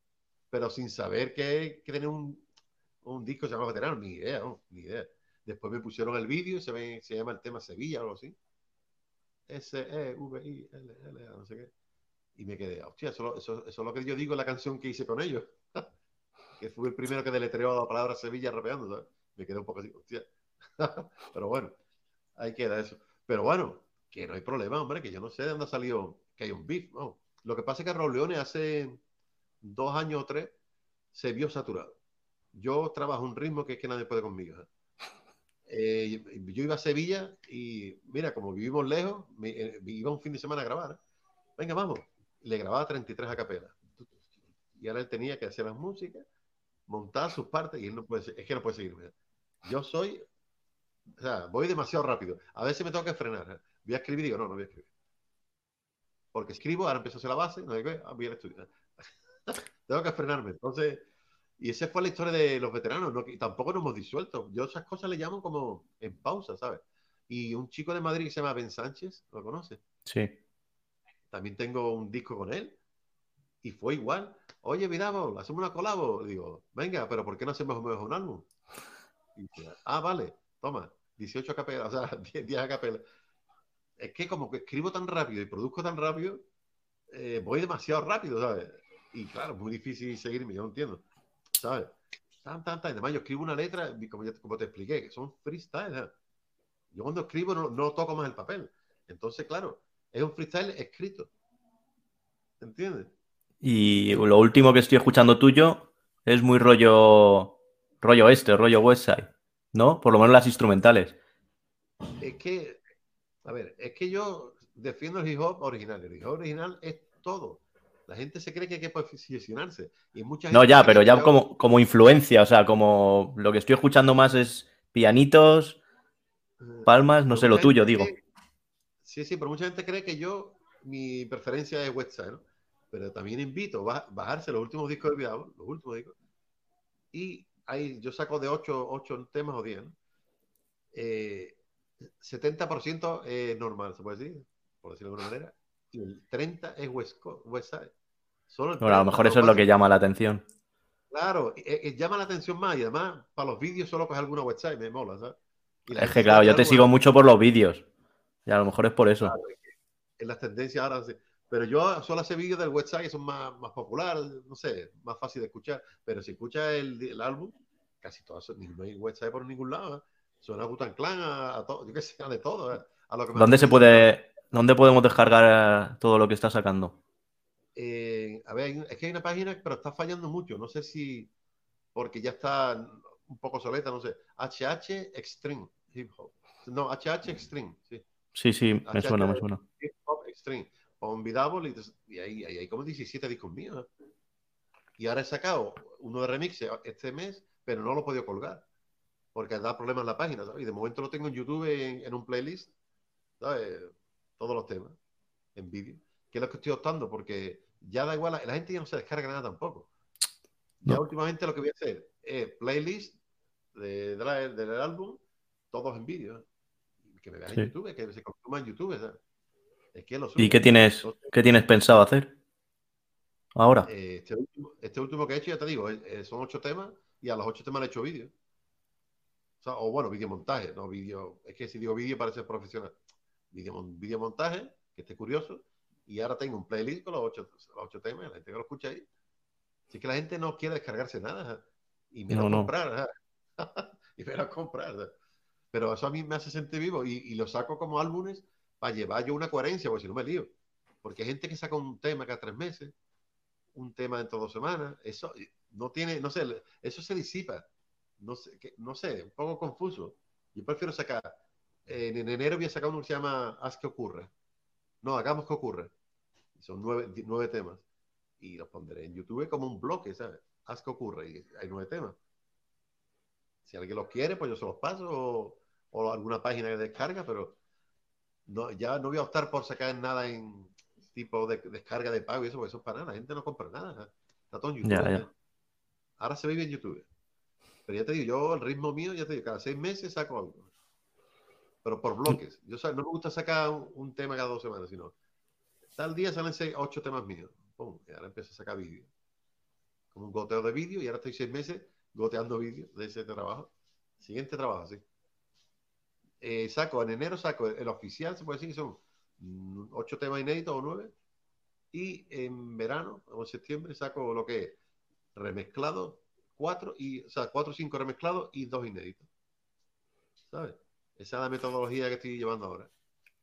pero sin saber que, que tenía un, un disco que se llama Veterano, ni idea, no, ni idea. Después me pusieron el vídeo, se, ve, se llama el tema Sevilla o algo así. S-E-V-I-L-L, no sé qué. Y me quedé, hostia, eso, eso, eso es lo que yo digo en la canción que hice con ellos. que fue el primero que deletreó la palabra Sevilla rapeando. Me quedé un poco así, hostia. Pero bueno, ahí queda eso. Pero bueno, que no hay problema, hombre, que yo no sé de dónde ha salido que hay un beef. no. Lo que pasa es que Raúl Leone hace dos años o tres se vio saturado. Yo trabajo un ritmo que es que nadie puede conmigo. ¿eh? Eh, yo iba a Sevilla y mira, como vivimos lejos, eh, iba un fin de semana a grabar. Venga, vamos. Le grababa 33 a capela. Y ahora él tenía que hacer las músicas, montar sus partes y él no puede, es que no puede seguirme. Yo soy, o sea, voy demasiado rápido. A veces me tengo que frenar. Voy a escribir y digo, no, no voy a escribir. Porque escribo, ahora empiezo a hacer la base, no digo, ah, voy a estudiar. tengo que frenarme. Entonces, y esa fue la historia de los veteranos, ¿no? Y tampoco nos hemos disuelto. Yo esas cosas le llamo como en pausa, ¿sabes? Y un chico de Madrid que se llama Ben Sánchez, ¿lo conoces? Sí. También tengo un disco con él. Y fue igual. Oye, miramos, hacemos una colabo. Digo, venga, pero ¿por qué no hacemos un álbum? Y dice, ah, vale, toma, 18 a capela, o sea, 10, 10 a capela. Es que como que escribo tan rápido y produzco tan rápido, eh, voy demasiado rápido, ¿sabes? Y claro, es muy difícil seguirme, yo no entiendo, ¿sabes? Tan, tan, tan. Además, yo escribo una letra, como, ya- como te expliqué, que son freestyle. ¿eh? Yo cuando escribo no, no toco más el papel. Entonces, claro, es un freestyle escrito. ¿Entiendes? Y lo último que estoy escuchando tuyo es muy rollo, rollo este, rollo Westside, ¿no? Por lo menos las instrumentales. Es que, a ver, es que yo defiendo el hip hop original. El hip hop original es todo. La gente se cree que hay que posicionarse. Y mucha No, ya, pero ya como, como influencia, o sea, como lo que estoy escuchando más es pianitos, palmas, no sé, lo tuyo, digo. Sí, sí, pero mucha gente cree que yo, mi preferencia es Westside, ¿no? Pero también invito a bajarse los últimos discos de Vidal, los últimos discos. Y ahí yo saco de 8, ocho temas o 10, ¿no? Eh, 70% es normal, se puede decir, por decirlo de alguna manera. Y el 30 es West, Westside. Solo Bueno, a lo 30, mejor eso es lo que llama la atención. Claro, eh, eh, llama la atención más y además para los vídeos solo coge alguna website, me mola, ¿sabes? Es que claro, yo te sigo mucho por los vídeos. Y a lo mejor es por eso. en las tendencias ahora. sí. Pero yo solo hace vídeos del website que son más, más populares, no sé, más fácil de escuchar. Pero si escuchas el, el álbum, casi todos no hay website por ningún lado. ¿eh? Suena a Gutan Clan, a, a todo, yo que sé, a de todo. ¿eh? A lo que me ¿Dónde se puede, dónde podemos descargar eh, todo lo que está sacando? Eh, a ver, hay es que hay una página, pero está fallando mucho. No sé si porque ya está un poco soleta, no sé. HH Extreme Hip Hop. No, HH Extreme, sí. Sí, sí, me HH suena, me suena. Hip Hop Extreme. Pon Vidable y, des- y ahí, ahí hay como 17 discos míos. Y ahora he sacado uno de remix este mes, pero no lo he podido colgar. Porque da problemas en la página, ¿sabes? Y de momento lo tengo en YouTube en, en un playlist, ¿sabes? Todos los temas, en vídeo. Que es lo que estoy optando, porque ya da igual, la, la gente ya no se descarga nada tampoco. Ya últimamente lo que voy a hacer es playlist de, de la- del álbum, todos en vídeo. Que me vean Sí. en YouTube, que se consuma en YouTube, ¿sabes? Es que lo ¿Y qué tienes, Entonces, qué tienes pensado hacer? Ahora. eh, este, último, este último que he hecho, ya te digo, eh, eh, son ocho temas y a los ocho temas le he hecho vídeo. O, sea, o bueno, videomontaje, no vídeo. Es que si digo vídeo parece profesional. Video, videomontaje, que esté curioso. Y ahora tengo un playlist con los ocho, los ocho temas, la gente que lo escucha ahí. Así que la gente no quiere descargarse nada. ¿eh? Y menos No, comprar. ¿eh? y comprar. ¿eh? Pero eso a mí me hace sentir vivo y, y lo saco como álbumes para llevar yo una coherencia, porque si no me lío. Porque hay gente que saca un tema cada tres meses, un tema dentro de dos semanas, eso no tiene, no sé, eso se disipa. No sé, que- no sé, un poco confuso. Yo prefiero sacar, en, en enero voy a sacar uno que se llama Haz que ocurra. No, hagamos que ocurra. Y Son nueve, nueve temas. Y los pondré en YouTube como un bloque, ¿sabes? Haz que ocurra. Y hay nueve temas. Si alguien los quiere, pues yo se los paso o, o alguna página de descarga, pero no, ya no voy a optar por sacar nada en tipo de descarga de pago y eso, porque eso es para nada. La gente no compra nada. ¿eh? Está todo en YouTube. Ya, ya. ¿eh? Ahora se vive en YouTube. Pero ya te digo, yo, el ritmo mío, ya te digo, cada seis meses saco algo. Pero por bloques. Yo no me gusta sacar un, un tema cada dos semanas, sino tal día salen seis, ocho temas míos. Pum, y ahora empiezo a sacar vídeos. Como un goteo de vídeo y ahora estoy seis meses goteando vídeos de ese trabajo. Siguiente trabajo, sí. Eh, saco, en enero saco el, el oficial, se puede decir que son mm, ocho temas inéditos o nueve. Y en verano, o en septiembre, saco lo que es remezclado, cuatro, y, o sea, cuatro o cinco remezclados y dos inéditos. ¿Sabes? Esa es la metodología que estoy llevando ahora.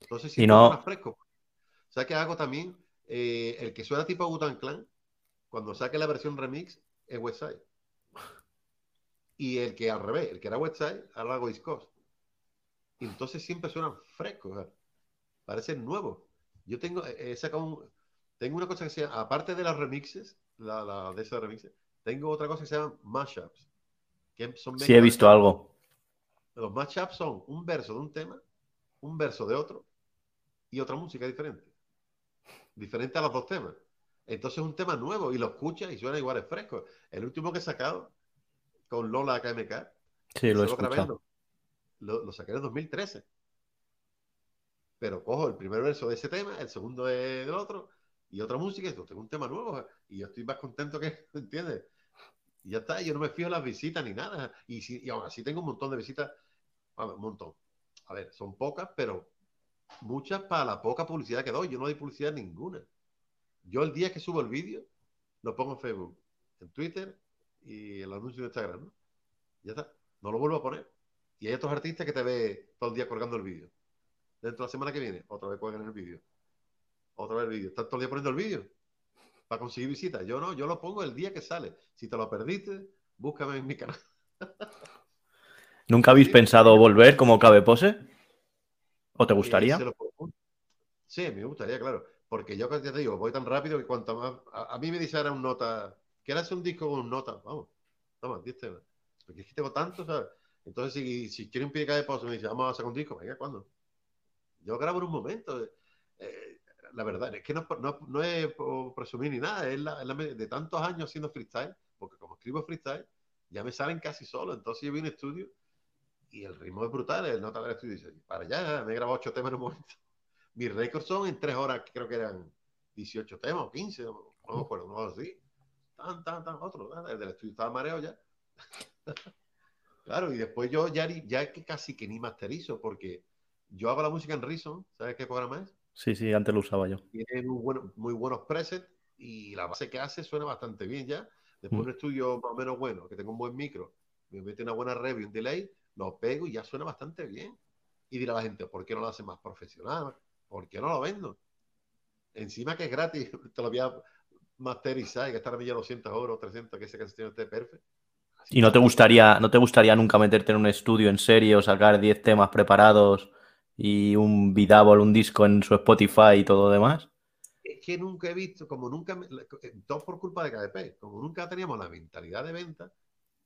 Entonces, Y siempre no- más fresco. ¿Sabes qué hago también? Eh, el que suena tipo Butan Clan, cuando saque la versión remix, es Westside. Y el que al revés, el que era Westside, ahora hago East Coast. Y entonces siempre suenan frescos, o sea, parecen nuevos. Yo tengo, he sacado un- tengo una cosa que se llama, aparte de las remixes, la, la- de esas remixes, tengo otra cosa que se llama mashups. Que son Sí, he visto algo. Los mashups son un verso de un tema, un verso de otro y otra música diferente. Diferente a los dos temas. Entonces es un tema nuevo y lo escuchas y suena igual, es fresco. El último que he sacado con Lola KMK, Sí, lo he escuchado. Lo, lo saqué en el 2013. Pero cojo el primer verso de ese tema, el segundo de- del otro, y otra música, y tengo un tema nuevo, y yo estoy más contento que, ¿entiendes? Y ya está, yo no me fijo en las visitas ni nada. Y, si, y aún así tengo un montón de visitas, ver, un montón. A ver, son pocas, pero muchas para la poca publicidad que doy. Yo no doy publicidad ninguna. Yo el día que subo el vídeo, lo pongo en Facebook, en Twitter y el anuncio de Instagram. Ya está. No lo vuelvo a poner. Y hay otros artistas que te ve todo el día colgando el vídeo. Dentro de la semana que viene, otra vez cuelgan el vídeo. Otra vez el vídeo. Están todo el día poniendo el vídeo para conseguir visitas. Yo no, yo lo pongo el día que sale. Si te lo perdiste, búscame en mi canal. ¿Nunca habéis Sí. pensado volver como Cabe Pose? ¿O te gustaría? Eh. Sí, me gustaría, claro. Porque yo, ya te digo, voy tan rápido que cuanto más. A, a mí me dice ahora un nota. ¿Quieres un disco con un nota? Vamos, toma, 10 temas. Porque es que tengo tanto, ¿sabes? Entonces, si, si quiere un pie de pausa, me dice, vamos a hacer un disco, venga, ¿cuándo? Yo grabo en un momento. Eh, la verdad, es que no, no, no es presumir ni nada, es la, es la de tantos años haciendo freestyle, porque como escribo freestyle, ya me salen casi solo. Entonces, yo a un estudio y el ritmo es brutal. El nota del estudio dice, para allá, me he grabado ocho temas en un momento. Mis récords son en tres horas, creo que eran 18 temas o 15, no, me acuerdo, no así. Tan, tan, tan, otro. tan, El del estudio estaba mareo ya. claro, y después yo ya, ya que casi que ni masterizo, porque yo hago la música en Reason, ¿sabes qué programa es? Sí, sí, antes lo usaba yo. Tiene muy, bueno- muy buenos presets y la base que hace suena bastante bien ya. Después Mm. un estudio más o menos bueno, que tenga un buen micro, me mete una buena rev y un delay, lo pego y ya suena bastante bien. Y dirá la gente, ¿por qué no lo hace más profesional? ¿Por qué no lo vendo? Encima que es gratis, te lo voy a masterizar y gastar a mí ya 200 euros, 300, que esa canción esté perfecta. ¿Y no te gustaría, no te gustaría nunca meterte en un estudio en serio, sacar 10 temas preparados y un Vidable, un disco en su Spotify y todo lo demás? Es que nunca he visto, como nunca, eh, todo por culpa de KDP, como nunca teníamos la mentalidad de venta,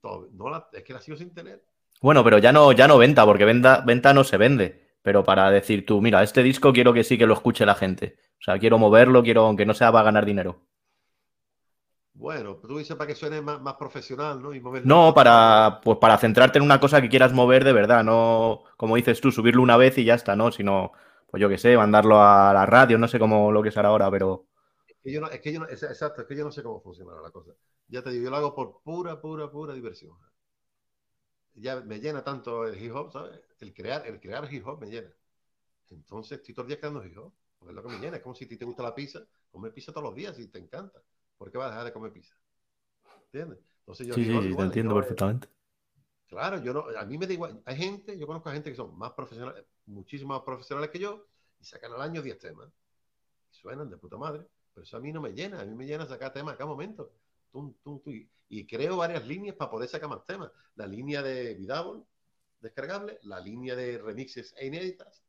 todo- no la- es que la sigo sin tener. Bueno, pero ya no, ya no venta, porque venta, venta no se vende. Pero para decir tú, mira, este disco quiero que sí que lo escuche la gente. O sea, quiero moverlo, quiero, aunque no sea para ganar dinero. Bueno, tú dices para que suene más, más profesional, ¿no? Y No, para, pues para centrarte en una cosa que quieras mover de verdad, no, como dices tú, subirlo una vez y ya está, ¿no? Sino, pues yo qué sé, mandarlo a la radio, no sé cómo lo que será ahora, pero Es que yo no, es que yo no, es- exacto, es que yo no sé cómo funcionará la cosa. Ya te digo, yo lo hago por pura, pura, pura diversión. Ya me llena tanto el hip hop, ¿sabes? El crear, el crear hip hop me llena. Entonces estoy todo el día creando hip hop, porque es lo que me llena. Es como si a ti te gusta la pizza, comer pizza todos los días y te encanta. ¿Por qué vas a dejar de comer pizza? ¿Entiendes? Entonces yo sí, hip sí, te entiendo yo- perfectamente. Claro, yo no, a mí me da igual. Hay gente, yo conozco a gente que son más profesionales, muchísimo más profesionales que yo, y sacan al año 10 temas. Y suenan de puta madre. Pero eso a mí no me llena, a mí me llena sacar temas a cada momento. Tum, tum, tum. Y- Y creo varias líneas para poder sacar más temas. La línea de Vidable, descargable, la línea de remixes e inéditas,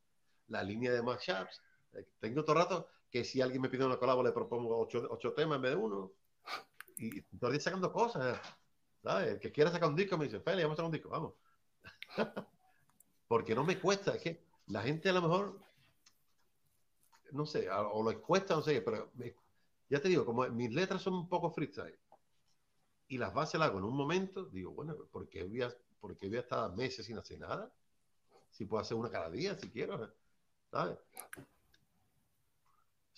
la línea de mashups. Eh, Tengo todo el rato que si alguien me pide una colabo le propongo ocho, ocho temas en vez de uno. Y día sacando cosas. ¿Sabes? El que quiera sacar un disco me dice, Feli, vamos a sacar un disco, vamos. Porque no me cuesta, es que la gente a lo mejor, no sé, o les cuesta, no sé, pero me- ya te digo, como mis letras son un poco freestyle. y las bases las hago en un momento, digo, bueno, ¿por qué voy a, por qué voy a estar meses sin hacer nada? Si puedo hacer una cada día, si quiero, ¿sabes?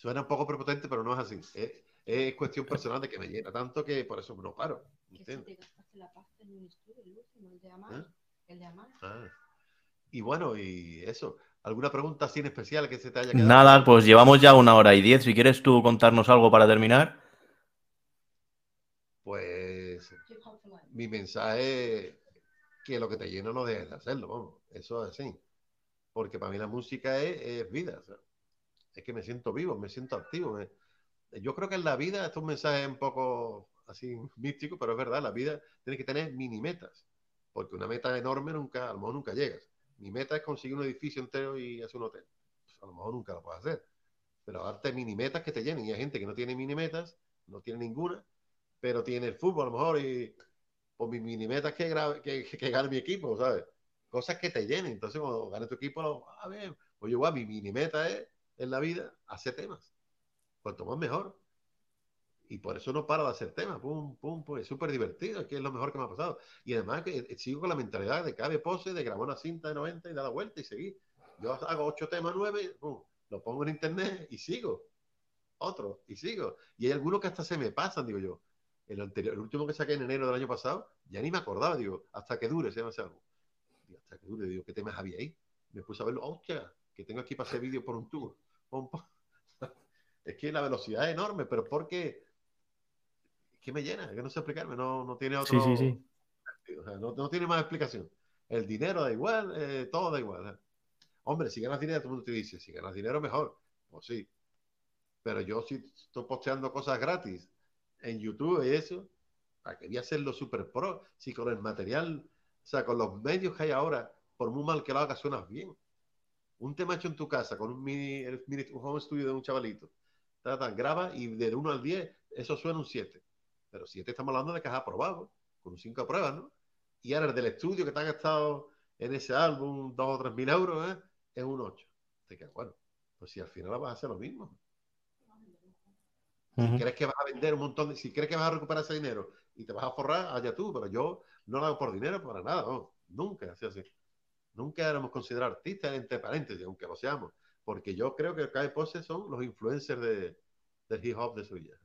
Suena un poco prepotente, pero no es así. Es, es cuestión personal de que me llena tanto que por eso no paro. Que si ¿entiendes? te gastaste la pasta en un estudio, el último, el de Amar. ¿Eh? El de Amar. Ah. Y bueno, y eso. ¿Alguna pregunta así en especial que se te haya quedado? Nada, pues llevamos ya una hora y diez. Si quieres tú contarnos algo para terminar. Pues mi mensaje es que lo que te llena no dejes de hacerlo, vamos. Eso es así. Porque para mí la música es, es vida. sea, es que me siento vivo, me siento activo. me- Yo creo que en la vida, esto es un mensaje un poco así místico, pero es verdad, la vida tiene que tener mini metas. Porque una meta enorme nunca, a lo mejor nunca llegas. Mi meta es conseguir un edificio entero y hacer un hotel. Pues a lo mejor nunca lo puedes hacer. Pero darte mini metas que te llenen. Y hay gente que no tiene mini metas, no tiene ninguna, pero tiene el fútbol a lo mejor y pues mi mini meta es que, gra- que, que gane mi equipo, ¿sabes? Cosas que te llenen. Entonces, cuando gane tu equipo, a ver, pues igual, mi mini meta es en la vida hacer temas. Cuanto más mejor. Y por eso no paro de hacer temas. Pum, pum, pum. Es súper divertido. Es que es lo mejor que me ha pasado. Y además que eh, sigo con la mentalidad de cabe pose, de grabar una cinta de 90 y dar la vuelta y seguir. Yo hago ocho temas, nueve, pum, lo pongo en internet y sigo. Otro, y sigo. Y hay algunos que hasta se me pasan, digo yo. El, anterior, el último que saqué en enero del año pasado, ya ni me acordaba, digo, hasta que dure, se llama ese álbum. Digo, hasta que dure, digo, ¿qué temas había ahí? Me puse a verlo, hostia, que tengo aquí para hacer vídeo por un tubo. Es que la velocidad es enorme, pero porque es que me llena, que no sé explicarme, no, no tiene otro. Sí, sí, sí. o sea, no, no tiene más explicación. El dinero da igual, eh, todo da igual. Hombre, si ganas dinero, todo el mundo te dice, si ganas dinero, mejor. Pues sí. Pero yo si estoy posteando cosas gratis en YouTube y eso, ¿para qué voy a hacerlo super pro? Si con el material, o sea, con los medios que hay ahora, por muy mal que lo hagas, suenas bien. Un tema hecho en tu casa con un mini, el mini un home studio de un chavalito. Ta, ta, graba y de 1 al 10, eso suena un 7. Pero 7 estamos hablando de que has aprobado, con 5 pruebas, ¿no? Y ahora el del estudio que te han gastado en ese álbum 2 o 3 mil euros, ¿eh? es un 8. Te quedas, bueno, pues si al final vas a hacer lo mismo. Si crees que vas a vender un montón de, si crees que vas a recuperar ese dinero y te vas a forrar, allá tú, pero yo no lo hago por dinero, para nada, no, nunca, así, así. Nunca éramos considerados artistas, entre paréntesis, aunque lo seamos, porque yo creo que Cae Pose son los influencers de, del hip hop de Sevilla,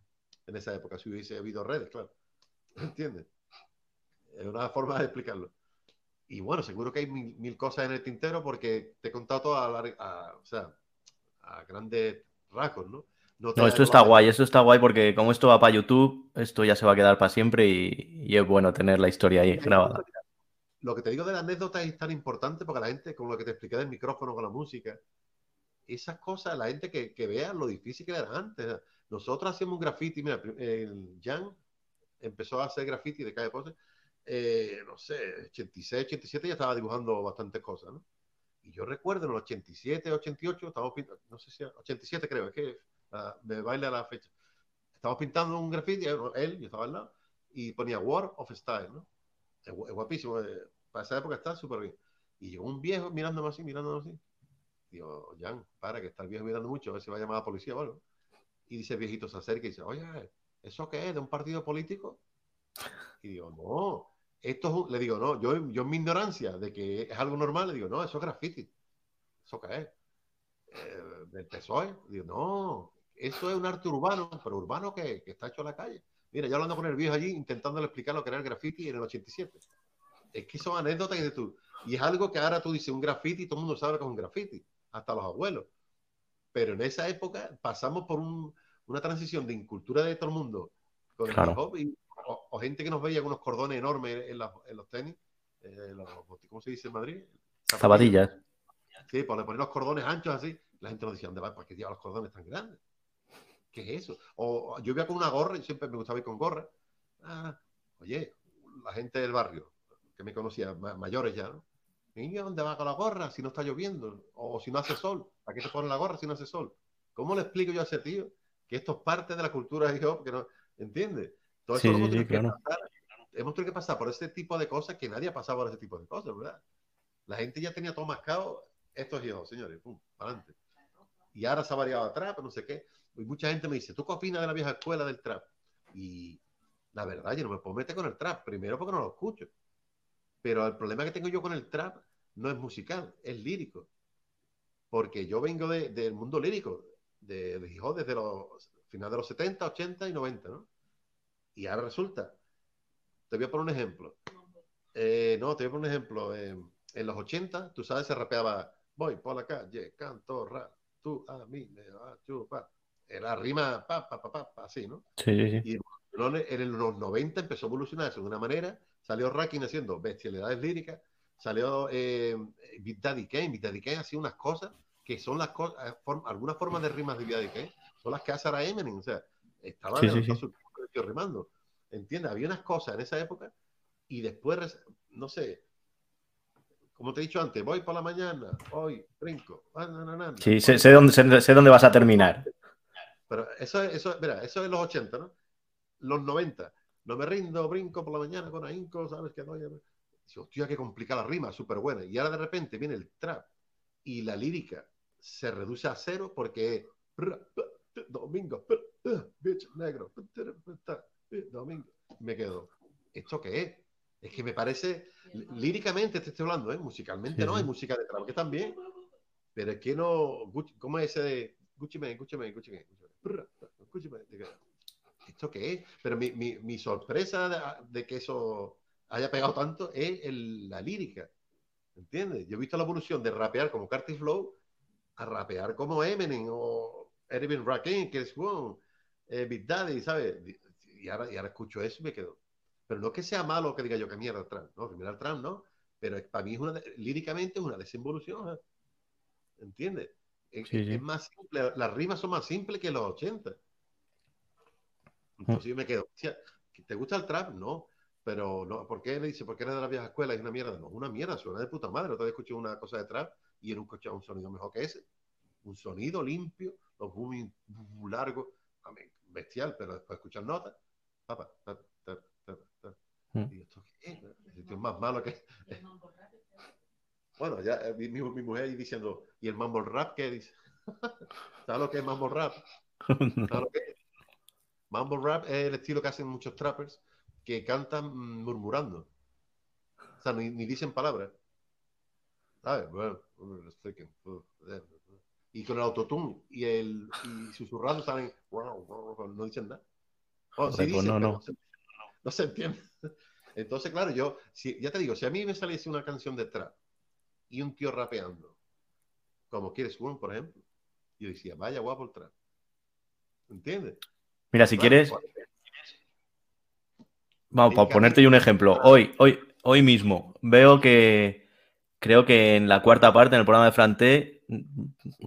en esa época, si hubiese habido redes, claro. ¿Entiendes? Es una forma de explicarlo. Y bueno, seguro que hay mil, mil cosas en el tintero porque te he contado todo a, lar- a- o sea, a grandes rasgos, ¿no? No, esto está guay, esto está guay porque como esto va para YouTube, esto ya se va a quedar para siempre y, y es bueno tener la historia ahí grabada. Lo que te digo de la anécdota es tan importante porque la gente, con lo que te expliqué del micrófono, con la música, esas cosas, la gente que, que vea lo difícil que era antes. Nosotros hacíamos un graffiti, mira, el Jan empezó a hacer graffiti de calle Pose, eh, no sé, 86, 87 ya estaba dibujando bastantes cosas, ¿no? Y yo recuerdo en el 87, 88, estábamos pintando, no sé si, 87 creo, es que ah, me baila la fecha. Estábamos pintando un graffiti, él, yo estaba al lado, y ponía War of Style, ¿no? Es, es guapísimo, eh, para esa época está súper bien. Y llegó un viejo mirándome así, mirándome así. Digo, Jan, para, que está el viejo mirando mucho, a ver si va a llamar a la policía o algo. Y dice el viejito, se acerca y dice, oye, ¿eso qué es? ¿De un partido político? Y digo, no, esto es un-". le digo, no, yo, yo en mi ignorancia de que es algo normal, le digo, no, eso es graffiti. ¿Eso qué es? Eh, ¿Del PSOE? Digo, no, eso es un arte urbano, pero urbano que, que está hecho en la calle. Mira, yo hablando con el viejo allí, intentándole explicar lo que era el graffiti en el 87. Es que son anécdotas que tú. Y es algo que ahora tú dices un graffiti y todo el mundo sabe que es un graffiti, hasta los abuelos. Pero en esa época pasamos por un- una transición de incultura de todo el mundo con Claro. el hop y, o, o gente que nos veía con unos cordones enormes en, la- en los tenis, eh, los- ¿cómo se dice en Madrid? Zapatillas. Sí, pues le ponen los cordones anchos así. La gente nos decía, ¿dónde va? ¿Para qué lleva los cordones tan grandes? ¿Qué es eso? O yo iba con una gorra y siempre me gustaba ir con gorra. Ah, oye, la gente del barrio que me conocía, ma- mayores ya, ¿no? Niño, ¿dónde va con la gorra si no está lloviendo? O si no hace sol. ¿Para qué te pones la gorra si no hace sol? ¿Cómo le explico yo a ese tío que esto es parte de la cultura hip hop? Que no, ¿Entiendes? Todo Sí, eso sí, sí, claro. pasar. Hemos tenido que pasar por ese tipo de cosas que nadie ha pasado por ese tipo de cosas, ¿verdad? La gente ya tenía todo mascado. Esto es hip hop, señores. Pum, para adelante. Y ahora se ha variado a trap, no sé qué. Y mucha gente me dice, ¿tú qué opinas de la vieja escuela del trap? Y La verdad, yo no me puedo meter con el trap. Primero porque no lo escucho. Pero el problema que tengo yo con el trap no es musical, es lírico. Porque yo vengo de- del mundo lírico, de, de hip hop desde los finales de los 70, 80 y 90, ¿no? Y ahora resulta, te voy a poner un ejemplo. Eh, no, te voy a poner un ejemplo. eh, en los 80, tú sabes, se rapeaba, voy por la calle, canto rap, tú a mí me a chupar. Era rima, pa, pa, pa, pa, pa, así, ¿no? Sí, sí, sí. Y en los 90 empezó a evolucionarse de una manera. Salió Rakim haciendo bestialidades líricas. Salió eh, Big Daddy Kane. Big Daddy Kane hacía unas cosas que son las cosas, algunas formas de rimas de Big Daddy Kane son las que hace ahora Eminem. O sea, estaba Sí, sí, levantando sí. tío, rimando. ¿Entiendes? Había unas cosas en esa época y después, no sé, como te he dicho antes, voy por la mañana, hoy brinco. na, na, na, na. Sí, sé, sé dónde, sé, sé dónde vas a terminar. Pero eso, es- eso, mira, eso es los 80, ¿no? Los 90. No me rindo, brinco por la mañana con ahínco, ¿sabes? Que no, ya no. Dice, hostia, qué complicada la rima, súper buena. Y ahora de repente viene el trap y la lírica se reduce a cero porque domingo, bitch, negro, domingo. Me quedo, ¿esto qué es? Es que me parece, líricamente te estoy hablando, ¿eh? Musicalmente Sí, no, hay música de trap que también, pero es que no, Gucci- ¿cómo es ese de Gucci Mane, Gucci Mane, Gucci Mane, Gucci Mane? Digo, ¿Esto qué es? Pero mi, mi, mi sorpresa de, de que eso haya pegado tanto es el- la lírica, ¿entiendes? Yo he visto la evolución de rapear como Carty Flow a rapear como Eminem o Erwin Rakim, es one, eh, Big Daddy, ¿sabes? Y ahora, y ahora escucho eso y me quedo. Pero no es que sea malo que diga yo que mierda trap, no, que el trap, no. Pero para mí es una, líricamente es una desinvolución, ¿eh? ¿entiendes? Es, Sí, sí. es más simple, las rimas son más simples que los 80. Entonces yo me quedo, "Hostia, ¿te gusta el trap? No. Pero no, ¿por qué le dice? ¿Por qué eres de la vieja escuela? Es una mierda. No, una mierda, suena de puta madre. Otra vez escuché una cosa de trap y era un coche un sonido mejor que ese. Un sonido limpio, los booming largos, bestial, pero después escuchar notas. Papá, ta, ta, ta, ta. Y esto qué es? Esto es más malo que. Bueno, ya eh, mi, mi- mi mujer ahí diciendo, ¿y el mambo rap qué dice? ¿Sabes lo que es mambo rap? ¿Sabes lo que es? Mambo rap es el estilo que hacen muchos trappers que cantan murmurando. O sea, ni, ni dicen palabras. ¿Sabes? Bueno, uh, eh, y con el autotune y el y susurrando salen no dicen nada. Oh, sí pues dicen, no, pero no. se, no se entiende. Entonces, claro, yo, si, ya te digo, si a mí me saliese una canción de trap y un tío rapeando, como quieres One, por ejemplo, yo decía, vaya guapo el trap. ¿Entiendes? Mira, si quieres, vamos, para ponerte yo un ejemplo. Hoy, hoy, hoy mismo veo que creo que en la cuarta parte, en el programa de Franté,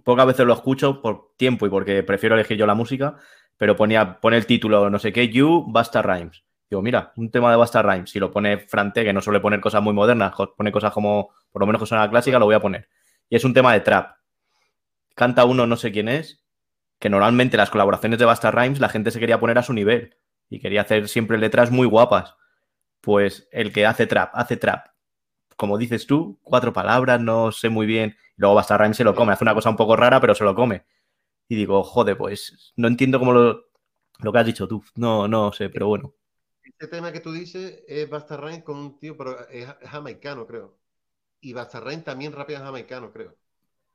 pocas veces lo escucho por tiempo y porque prefiero elegir yo la música, pero ponía, pone el título, no sé qué, You, Basta Rhymes. Digo, mira, un tema de Basta Rhymes. Si lo pone Franté, que no suele poner cosas muy modernas, pone cosas como, por lo menos que suena clásica, lo voy a poner. Y es un tema de trap. Canta uno, no sé quién es, que normalmente las colaboraciones de Basta Rhymes la gente se quería poner a su nivel y quería hacer siempre letras muy guapas. Pues el que hace trap, hace trap. Como dices tú, cuatro palabras, no sé muy bien. Luego Basta Rhymes se lo come, hace una cosa un poco rara, pero se lo come. Y digo, joder, pues no entiendo cómo lo, lo que has dicho tú. No, no sé, pero bueno. Este tema que tú dices es Basta Rhymes con un tío, pero es, jamaicano, creo. Y Basta Rhymes también rapea jamaicano, creo.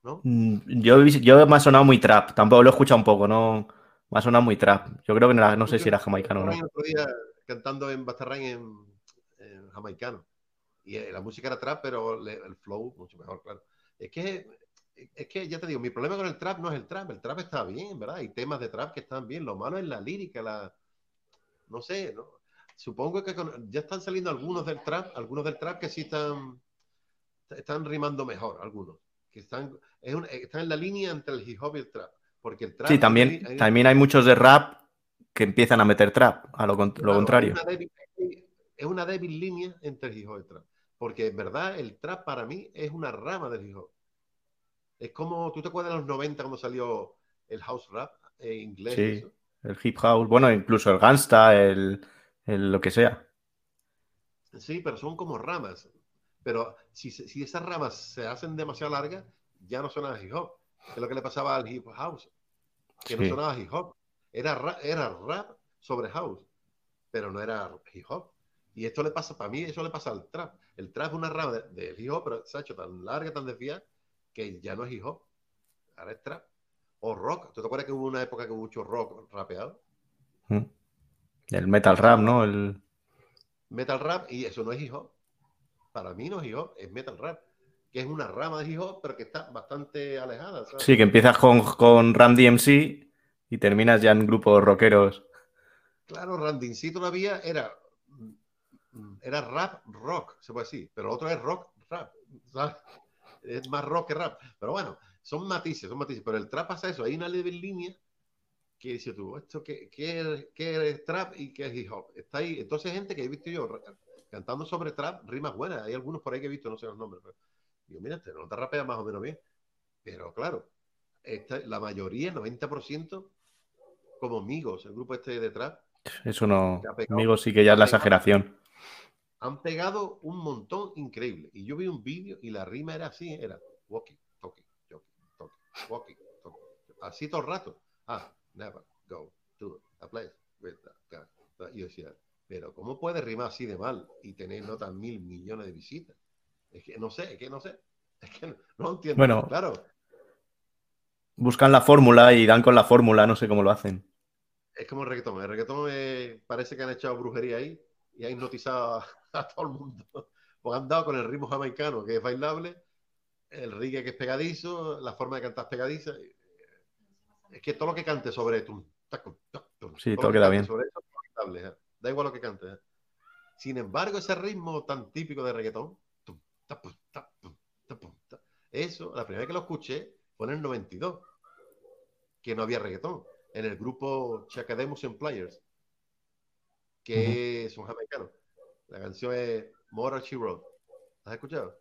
¿No? Mm, Yo, yo me ha sonado muy trap, tampoco lo he escuchado un poco, no. Me ha sonado muy trap. Yo creo que no, era- no sé si era jamaicano o no. El otro día cantando en Basta Rhymes en, en jamaicano. Y eh, la música era trap, pero le- el flow mucho mejor, claro. Es que, es que, ya te digo, mi problema con el trap no es el trap. El trap está bien, ¿verdad? Hay temas de trap que están bien. Lo malo es la lírica, la... No sé, ¿no? Supongo que con- ya están saliendo algunos del trap, algunos del trap que sí están, están rimando mejor, algunos. Que están, es un- están en la línea entre el hip hop y el trap. Porque el trap... Sí, también, hay- hay- también hay muchos de rap que empiezan a meter trap, a lo, contrario. Es una, débil, es una débil línea entre el hip hop y el trap. Porque en verdad el trap para mí es una rama del hip hop. Es como, ¿tú te acuerdas de los 90 cuando salió el house rap en inglés? Sí. eso? El hip house, bueno, incluso el gangsta, el, el lo que sea. Sí, pero son como ramas. Pero si, si esas ramas se hacen demasiado largas, ya no suena a hip hop. Que es lo que le pasaba al hip house. Que no sonaba hip hop. Era, ra- era rap sobre house. pero no era hip hop. Y esto le pasa, para mí, eso le pasa al trap. El trap es una rama de, de hip hop, pero se ha hecho tan larga, tan desviada, que ya no es hip hop. Ahora es trap. O rock. ¿Tú te acuerdas que hubo una época que hubo mucho rock rapeado? Mm. El metal rap, ¿no? El... Metal rap, y eso no es hip hop. Para mí no es hip hop, es metal rap. Que es una rama de hip hop, pero que está bastante alejada. ¿sabes? Sí, que empiezas con, con Ram DMC y terminas ya en grupos rockeros. Claro, Randincito todavía era, era rap rock, se puede decir, pero otro es rock rap. ¿sabes? Es más rock que rap. Pero bueno, son matices, son matices. Pero el trap pasa eso, hay una leve línea que dices tú, esto qué, qué, qué es trap y qué es hip hop. Está ahí, entonces gente que he visto yo cantando sobre trap, rimas buenas. Hay algunos por ahí que he visto, no sé los nombres. Pero, digo, mira, este no te rapea más o menos bien. Pero claro, esta- la mayoría, el 90%, como amigos, el grupo este de trap, Eso no. Te. Amigos, sí que ya es la Te exageración. han pegado un montón increíble. Y yo vi un vídeo y la rima era así, era walkie, talkie, talkie, talkie, walkie, talkie. Así todo el rato. Ah, never go to a place with that guy. Y yo decía, pero ¿cómo puede rimar así de mal y tener notas mil millones de visitas? Es que no sé, es que no sé. Es que no, no entiendo. Bueno. claro, Buscan la fórmula y dan con la fórmula, no sé cómo lo hacen. es como el reggaetón. El reggaetón eh, parece que han echado brujería ahí y ha hipnotizado a, a todo el mundo. Pues han dado con el ritmo jamaicano, que es bailable, el reggae que es pegadizo, la forma de cantar es pegadiza. Es que todo lo que cante sobre tum, Sí, todo que queda bien. sobre eso es bailable, ¿eh? Da igual lo que cante. ¿eh? Sin embargo, ese ritmo tan típico de reggaetón, eso, la primera vez que lo escuché fue en el 92, que no había reggaetón, en el grupo Chacademus and Players, que son jamaicanos. La canción es Morachi Road. ¿La ¿Has escuchado?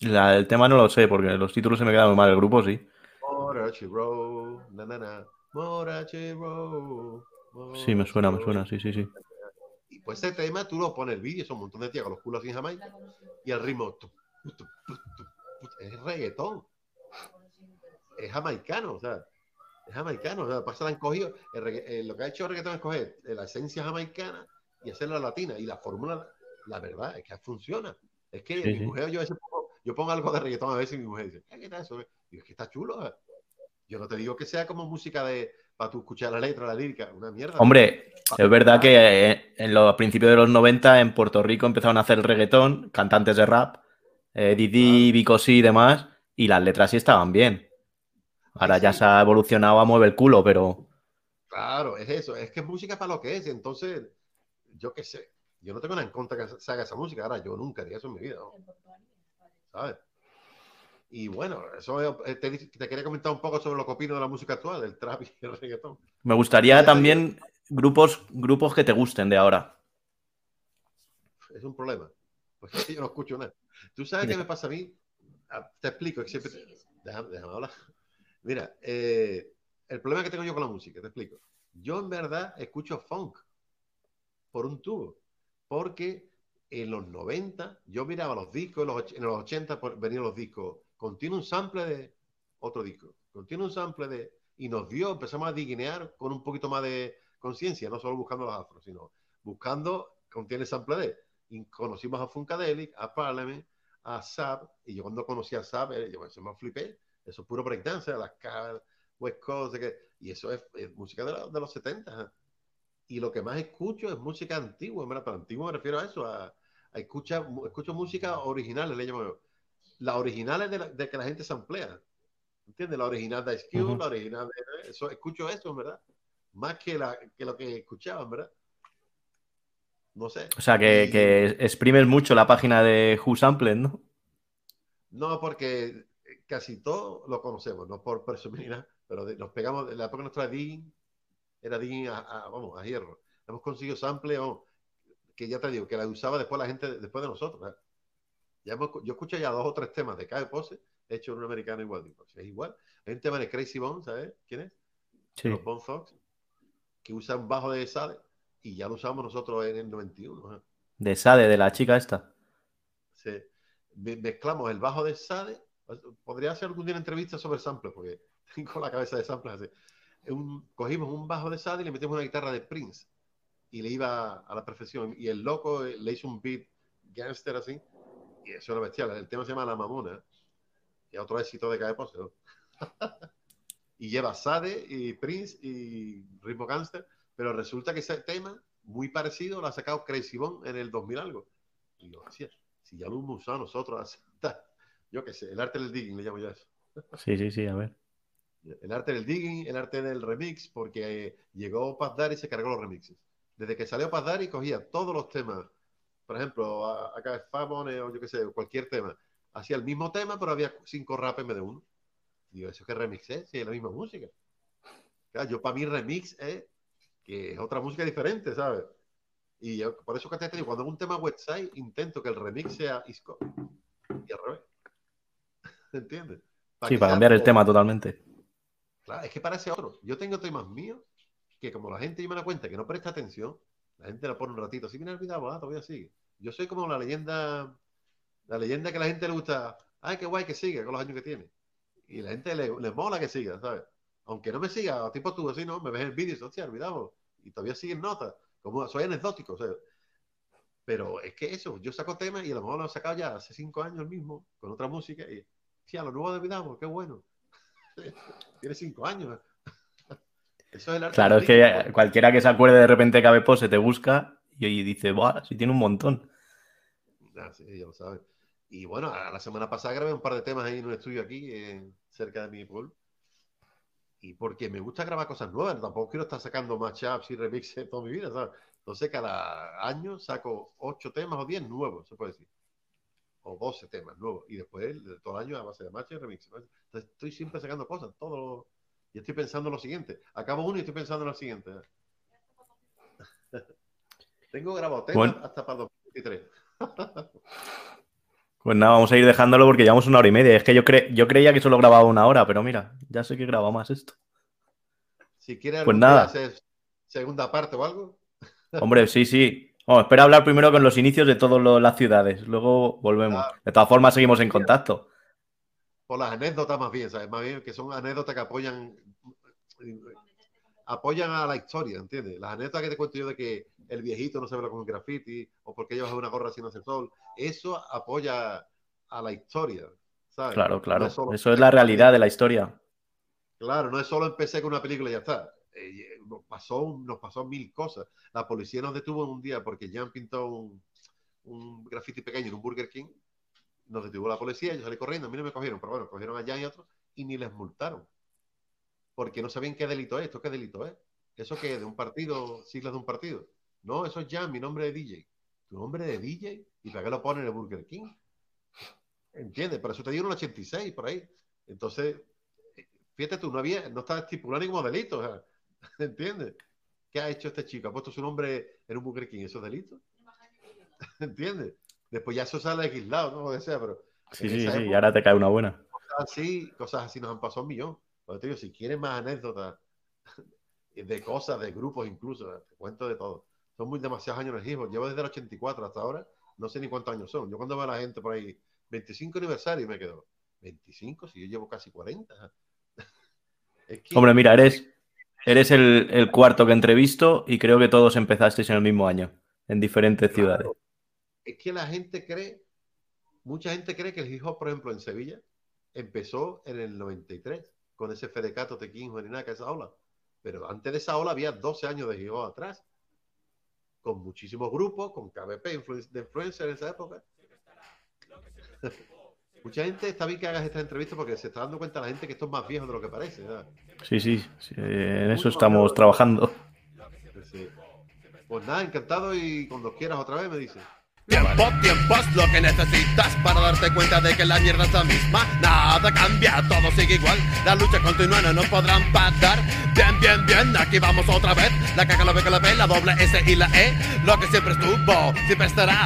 La- el tema no lo sé porque los títulos se me quedan muy mal. El grupo sí. Morachi Road, na na na, Morachi Road. Sí, me suena, me suena. Road. Sí, sí, sí. Pues ese tema tú lo pones el vídeo, son un montón de tías con los culos así en Jamaica y el ritmo tu, tu, tu, tu, tu, es reggaetón, es jamaicano, o sea, es jamaicano, o sea, pasa la han cogido, el eh, lo que ha hecho el reggaetón es coger eh, la esencia jamaicana y hacerla latina y la fórmula, la verdad es que funciona. Es que Sí, mi sí. mujer, yo a veces pongo, yo pongo algo de reggaetón a veces y mi mujer dice, "Eh, ¿qué tal eso? Y es que está chulo. eh". Yo no te digo que sea como música de para tú escuchar la letra, la lírica, una mierda. Hombre, es verdad que eh, en los principios de los 90 en Puerto Rico empezaron a hacer reggaetón, cantantes de rap, eh, Didi, sí y demás, y las letras sí estaban bien. Ahora ya se ha evolucionado a mueve el culo, pero Claro, es eso, es que es música para lo que es, entonces, yo qué sé, yo no tengo nada en contra que se haga esa música, ahora yo nunca haría eso en mi vida, ¿no? ¿sabes? Y bueno, eso eh, te, te quería comentar un poco sobre lo que opino de la música actual, del trap y el reggaetón. me gustaría también grupos, grupos que te gusten de ahora. Es un problema, porque yo no escucho nada. ¿Tú sabes qué me pasa a mí? Ah, Te explico, que siempre... Déjame, déjame hablar. Mira, eh, el problema que tengo yo con la música, te explico. Yo en verdad escucho funk por un tubo, porque en los 90 yo miraba los discos, en los, en los 80 por- venían los discos, contiene un sample de otro disco, contiene un sample de... Y nos dio, empezamos a diguinear con un poquito más de conciencia, no solo buscando los afros, sino buscando, contiene sample de... Y conocimos a Funkadelic, a Parliament, a Sab, y yo cuando conocí a Sab, eh, yo eso me flipé, eso es puro breakdance, las caras, West Coast, que- y eso es, es música de, la- de los 70. ajá. Y lo que más escucho es música antigua. Pero antiguo me refiero a eso, a, a escuchar, escucho música original, le llamo yo. La original es de, la- de que la gente se emplea. ¿Entiendes? La original de Ice Cube, la original de eso, escucho eso, ¿verdad? Más que, la, que lo que escuchaban, ¿verdad? No sé. O sea, que, Y- que exprimes mucho la página de Who Sampled, ¿no? No, porque casi todo lo conocemos, no por presumir nada, pero de- nos pegamos, en la época nuestra Dean era Dean a, a- vamos, a hierro. Hemos conseguido sample, vamos, que ya te digo, que la usaba después la gente, después de nosotros. Ya hemos- yo escuché ya dos o tres temas de Cabe Pose, hecho en un americano igual, digo, si es igual. Hay un tema de Crazy Bone, ¿sabes quién es? Sí. Los Bone Thugs, que usa un bajo de Sade, y ya lo usamos nosotros en el 91. ¿eh? De Sade, de la chica esta. me- mezclamos el bajo de Sade. Podría hacer algún día una entrevista sobre samples, porque tengo la cabeza de samples así. Un- cogimos un bajo de Sade y le metimos una guitarra de Prince. y le iba a la perfección. Y el loco eh, le hizo un beat gangster así, y eso era bestial. El tema se llama La Mamona, y otro éxito de Cabe Pose. ¿no? y lleva Sade y Prince y Ritmo Gangster, pero resulta que ese tema, muy parecido, lo ha sacado Crazy Bone en el 2000 algo. Y yo, hostia, si ya lo hemos usado nosotros, yo qué sé, el arte del digging le llamo yo eso. Sí, sí, sí, a ver. El arte del digging, el arte del remix, porque eh, llegó Paz Daddy y se cargó los remixes. Desde que salió Paz Daddy cogía todos los temas, por ejemplo, a- acá es Famone o yo qué sé, cualquier tema. Hacía el mismo tema, pero había cinco rap en vez de uno. Digo, ¿eso qué remix es? Si es la misma música. Claro, yo para mí remix es que es otra música diferente, ¿sabes? Y yo, por eso que te digo, cuando es un tema website, intento que el remix sea Isco. Y al revés. ¿Entiendes? Sí, que para cambiar el tema totalmente. Claro, es que parece otro. Yo tengo temas míos que como la gente yo me da cuenta que no presta atención, la gente la pone un ratito, así viene olvidado, ah, todavía sigue. Yo soy como la leyenda, la leyenda que a la gente le gusta, ay, qué guay que siga con los años que tiene. Y la gente le, le mola que siga, ¿sabes? Aunque no me siga, tipo tú, así, ¿no? Me ves el vídeo y dices, hostia, olvidado. Y todavía siguen notas. Como soy anecdótico, o sea. Pero es que eso, yo saco temas y a lo mejor lo he sacado ya hace cinco años el mismo, con otra música, y, sí, a lo nuevo de Vidamo, qué bueno. Tiene cinco años. Eso es el arte Claro, es que cualquiera que se acuerde de repente Cabe Pose te busca y, y dice, ¡buah! Si tiene un montón. Ah, sí, ya lo saben. Y bueno, a- la semana pasada grabé un par de temas ahí en un estudio aquí, eh, cerca de mi pueblo. Y porque me gusta grabar cosas nuevas, tampoco quiero estar sacando matchups y remixes toda mi vida, ¿sabes? Entonces cada año saco ocho temas o diez nuevos, se puede decir. O 12 temas nuevos. Y después de todo el año a base de matches y remixes. ¿no? Entonces estoy siempre sacando cosas, todo. Y estoy pensando en lo siguiente. Acabo uno y estoy pensando en lo siguiente. Tengo grabado temas Bueno. hasta para el 2023. Pues nada, vamos a ir dejándolo porque llevamos una hora y media. Es que yo, cre- yo creía que solo grababa una hora, pero mira, ya sé que graba más esto. Si quieres Pues nada. hacer segunda parte o algo, Hombre, sí, sí. Vamos, espera hablar primero con los inicios de todas las ciudades. Luego volvemos. Claro. De todas formas, seguimos en contacto. por las anécdotas más bien, ¿sabes? Más bien que son anécdotas que apoyan apoyan a la historia, ¿entiendes? Las anécdotas que te cuento yo de que el viejito no se ve con el graffiti o porque llevas una gorra sin hacer sol, eso apoya a la historia, ¿sabes? Claro, No claro. es solo- Eso es la realidad de la historia. Claro, no es solo empecé con una película y ya está. Eh, nos, pasó, nos pasó mil cosas. La policía nos detuvo un día porque Jan pintó un, un graffiti pequeño en un Burger King. Nos detuvo la policía, yo salí corriendo, a mí no me cogieron, pero bueno, cogieron a Jan y otros y ni les multaron. Porque no sabían qué delito es, esto qué delito es. ¿Eso qué es? ¿De un partido? ¿Siglas de un partido? No, eso es Jan, mi nombre de DJ. ¿Tu nombre de DJ? ¿Y para qué lo ponen en el Burger King? ¿Entiendes? Por eso te dieron un 86 por ahí. Entonces, fíjate tú, no había, no estaba estipulado ni como delito. o sea, ¿Entiendes? ¿Qué ha hecho este chico? ¿Ha puesto su nombre en un Burger King? ¿Eso es delito? ¿Entiendes? Después ya eso sale legislado, ¿no? Lo que sea, pero Sí, sí, esa sí. Y época, ahora te cae una buena. cosas así, cosas así nos han pasado un millón. Pero te digo, si quieres más anécdotas de cosas, de grupos incluso, te cuento de todo. Son muy demasiados años en el hip hop. Llevo desde el 84 hasta ahora, no sé ni cuántos años son. Yo cuando veo a la gente por ahí, 25 aniversario, me quedo, 25, si yo llevo casi 40. Es que- Hombre, mira, eres, eres el, el cuarto que entrevisto y creo que todos empezasteis en el mismo año, en diferentes Claro. ciudades. es que la gente cree, mucha gente cree que el hip hop, por ejemplo, en Sevilla, empezó en el 93, con ese Fedecato, Tequín, Juaninaca, esa ola. Pero antes de esa ola había 12 años de hop atrás, con muchísimos grupos, con KBP de influencer en esa época. Mucha gente está bien que hagas esta entrevista porque se está dando cuenta la gente que esto es más viejo de lo que parece. ¿verdad? Sí, sí, sí, en eso estamos trabajando. Sí. Pues nada, encantado y cuando quieras otra vez me dices. Tiempo, tiempo es lo que necesitas para darte cuenta de que la mierda es la misma. Nada cambia, todo sigue igual. La lucha continúa, no nos podrán parar. Bien, bien, bien, aquí vamos otra vez. La caca, la B, la B, la doble S y la E. Lo que siempre estuvo, siempre estará.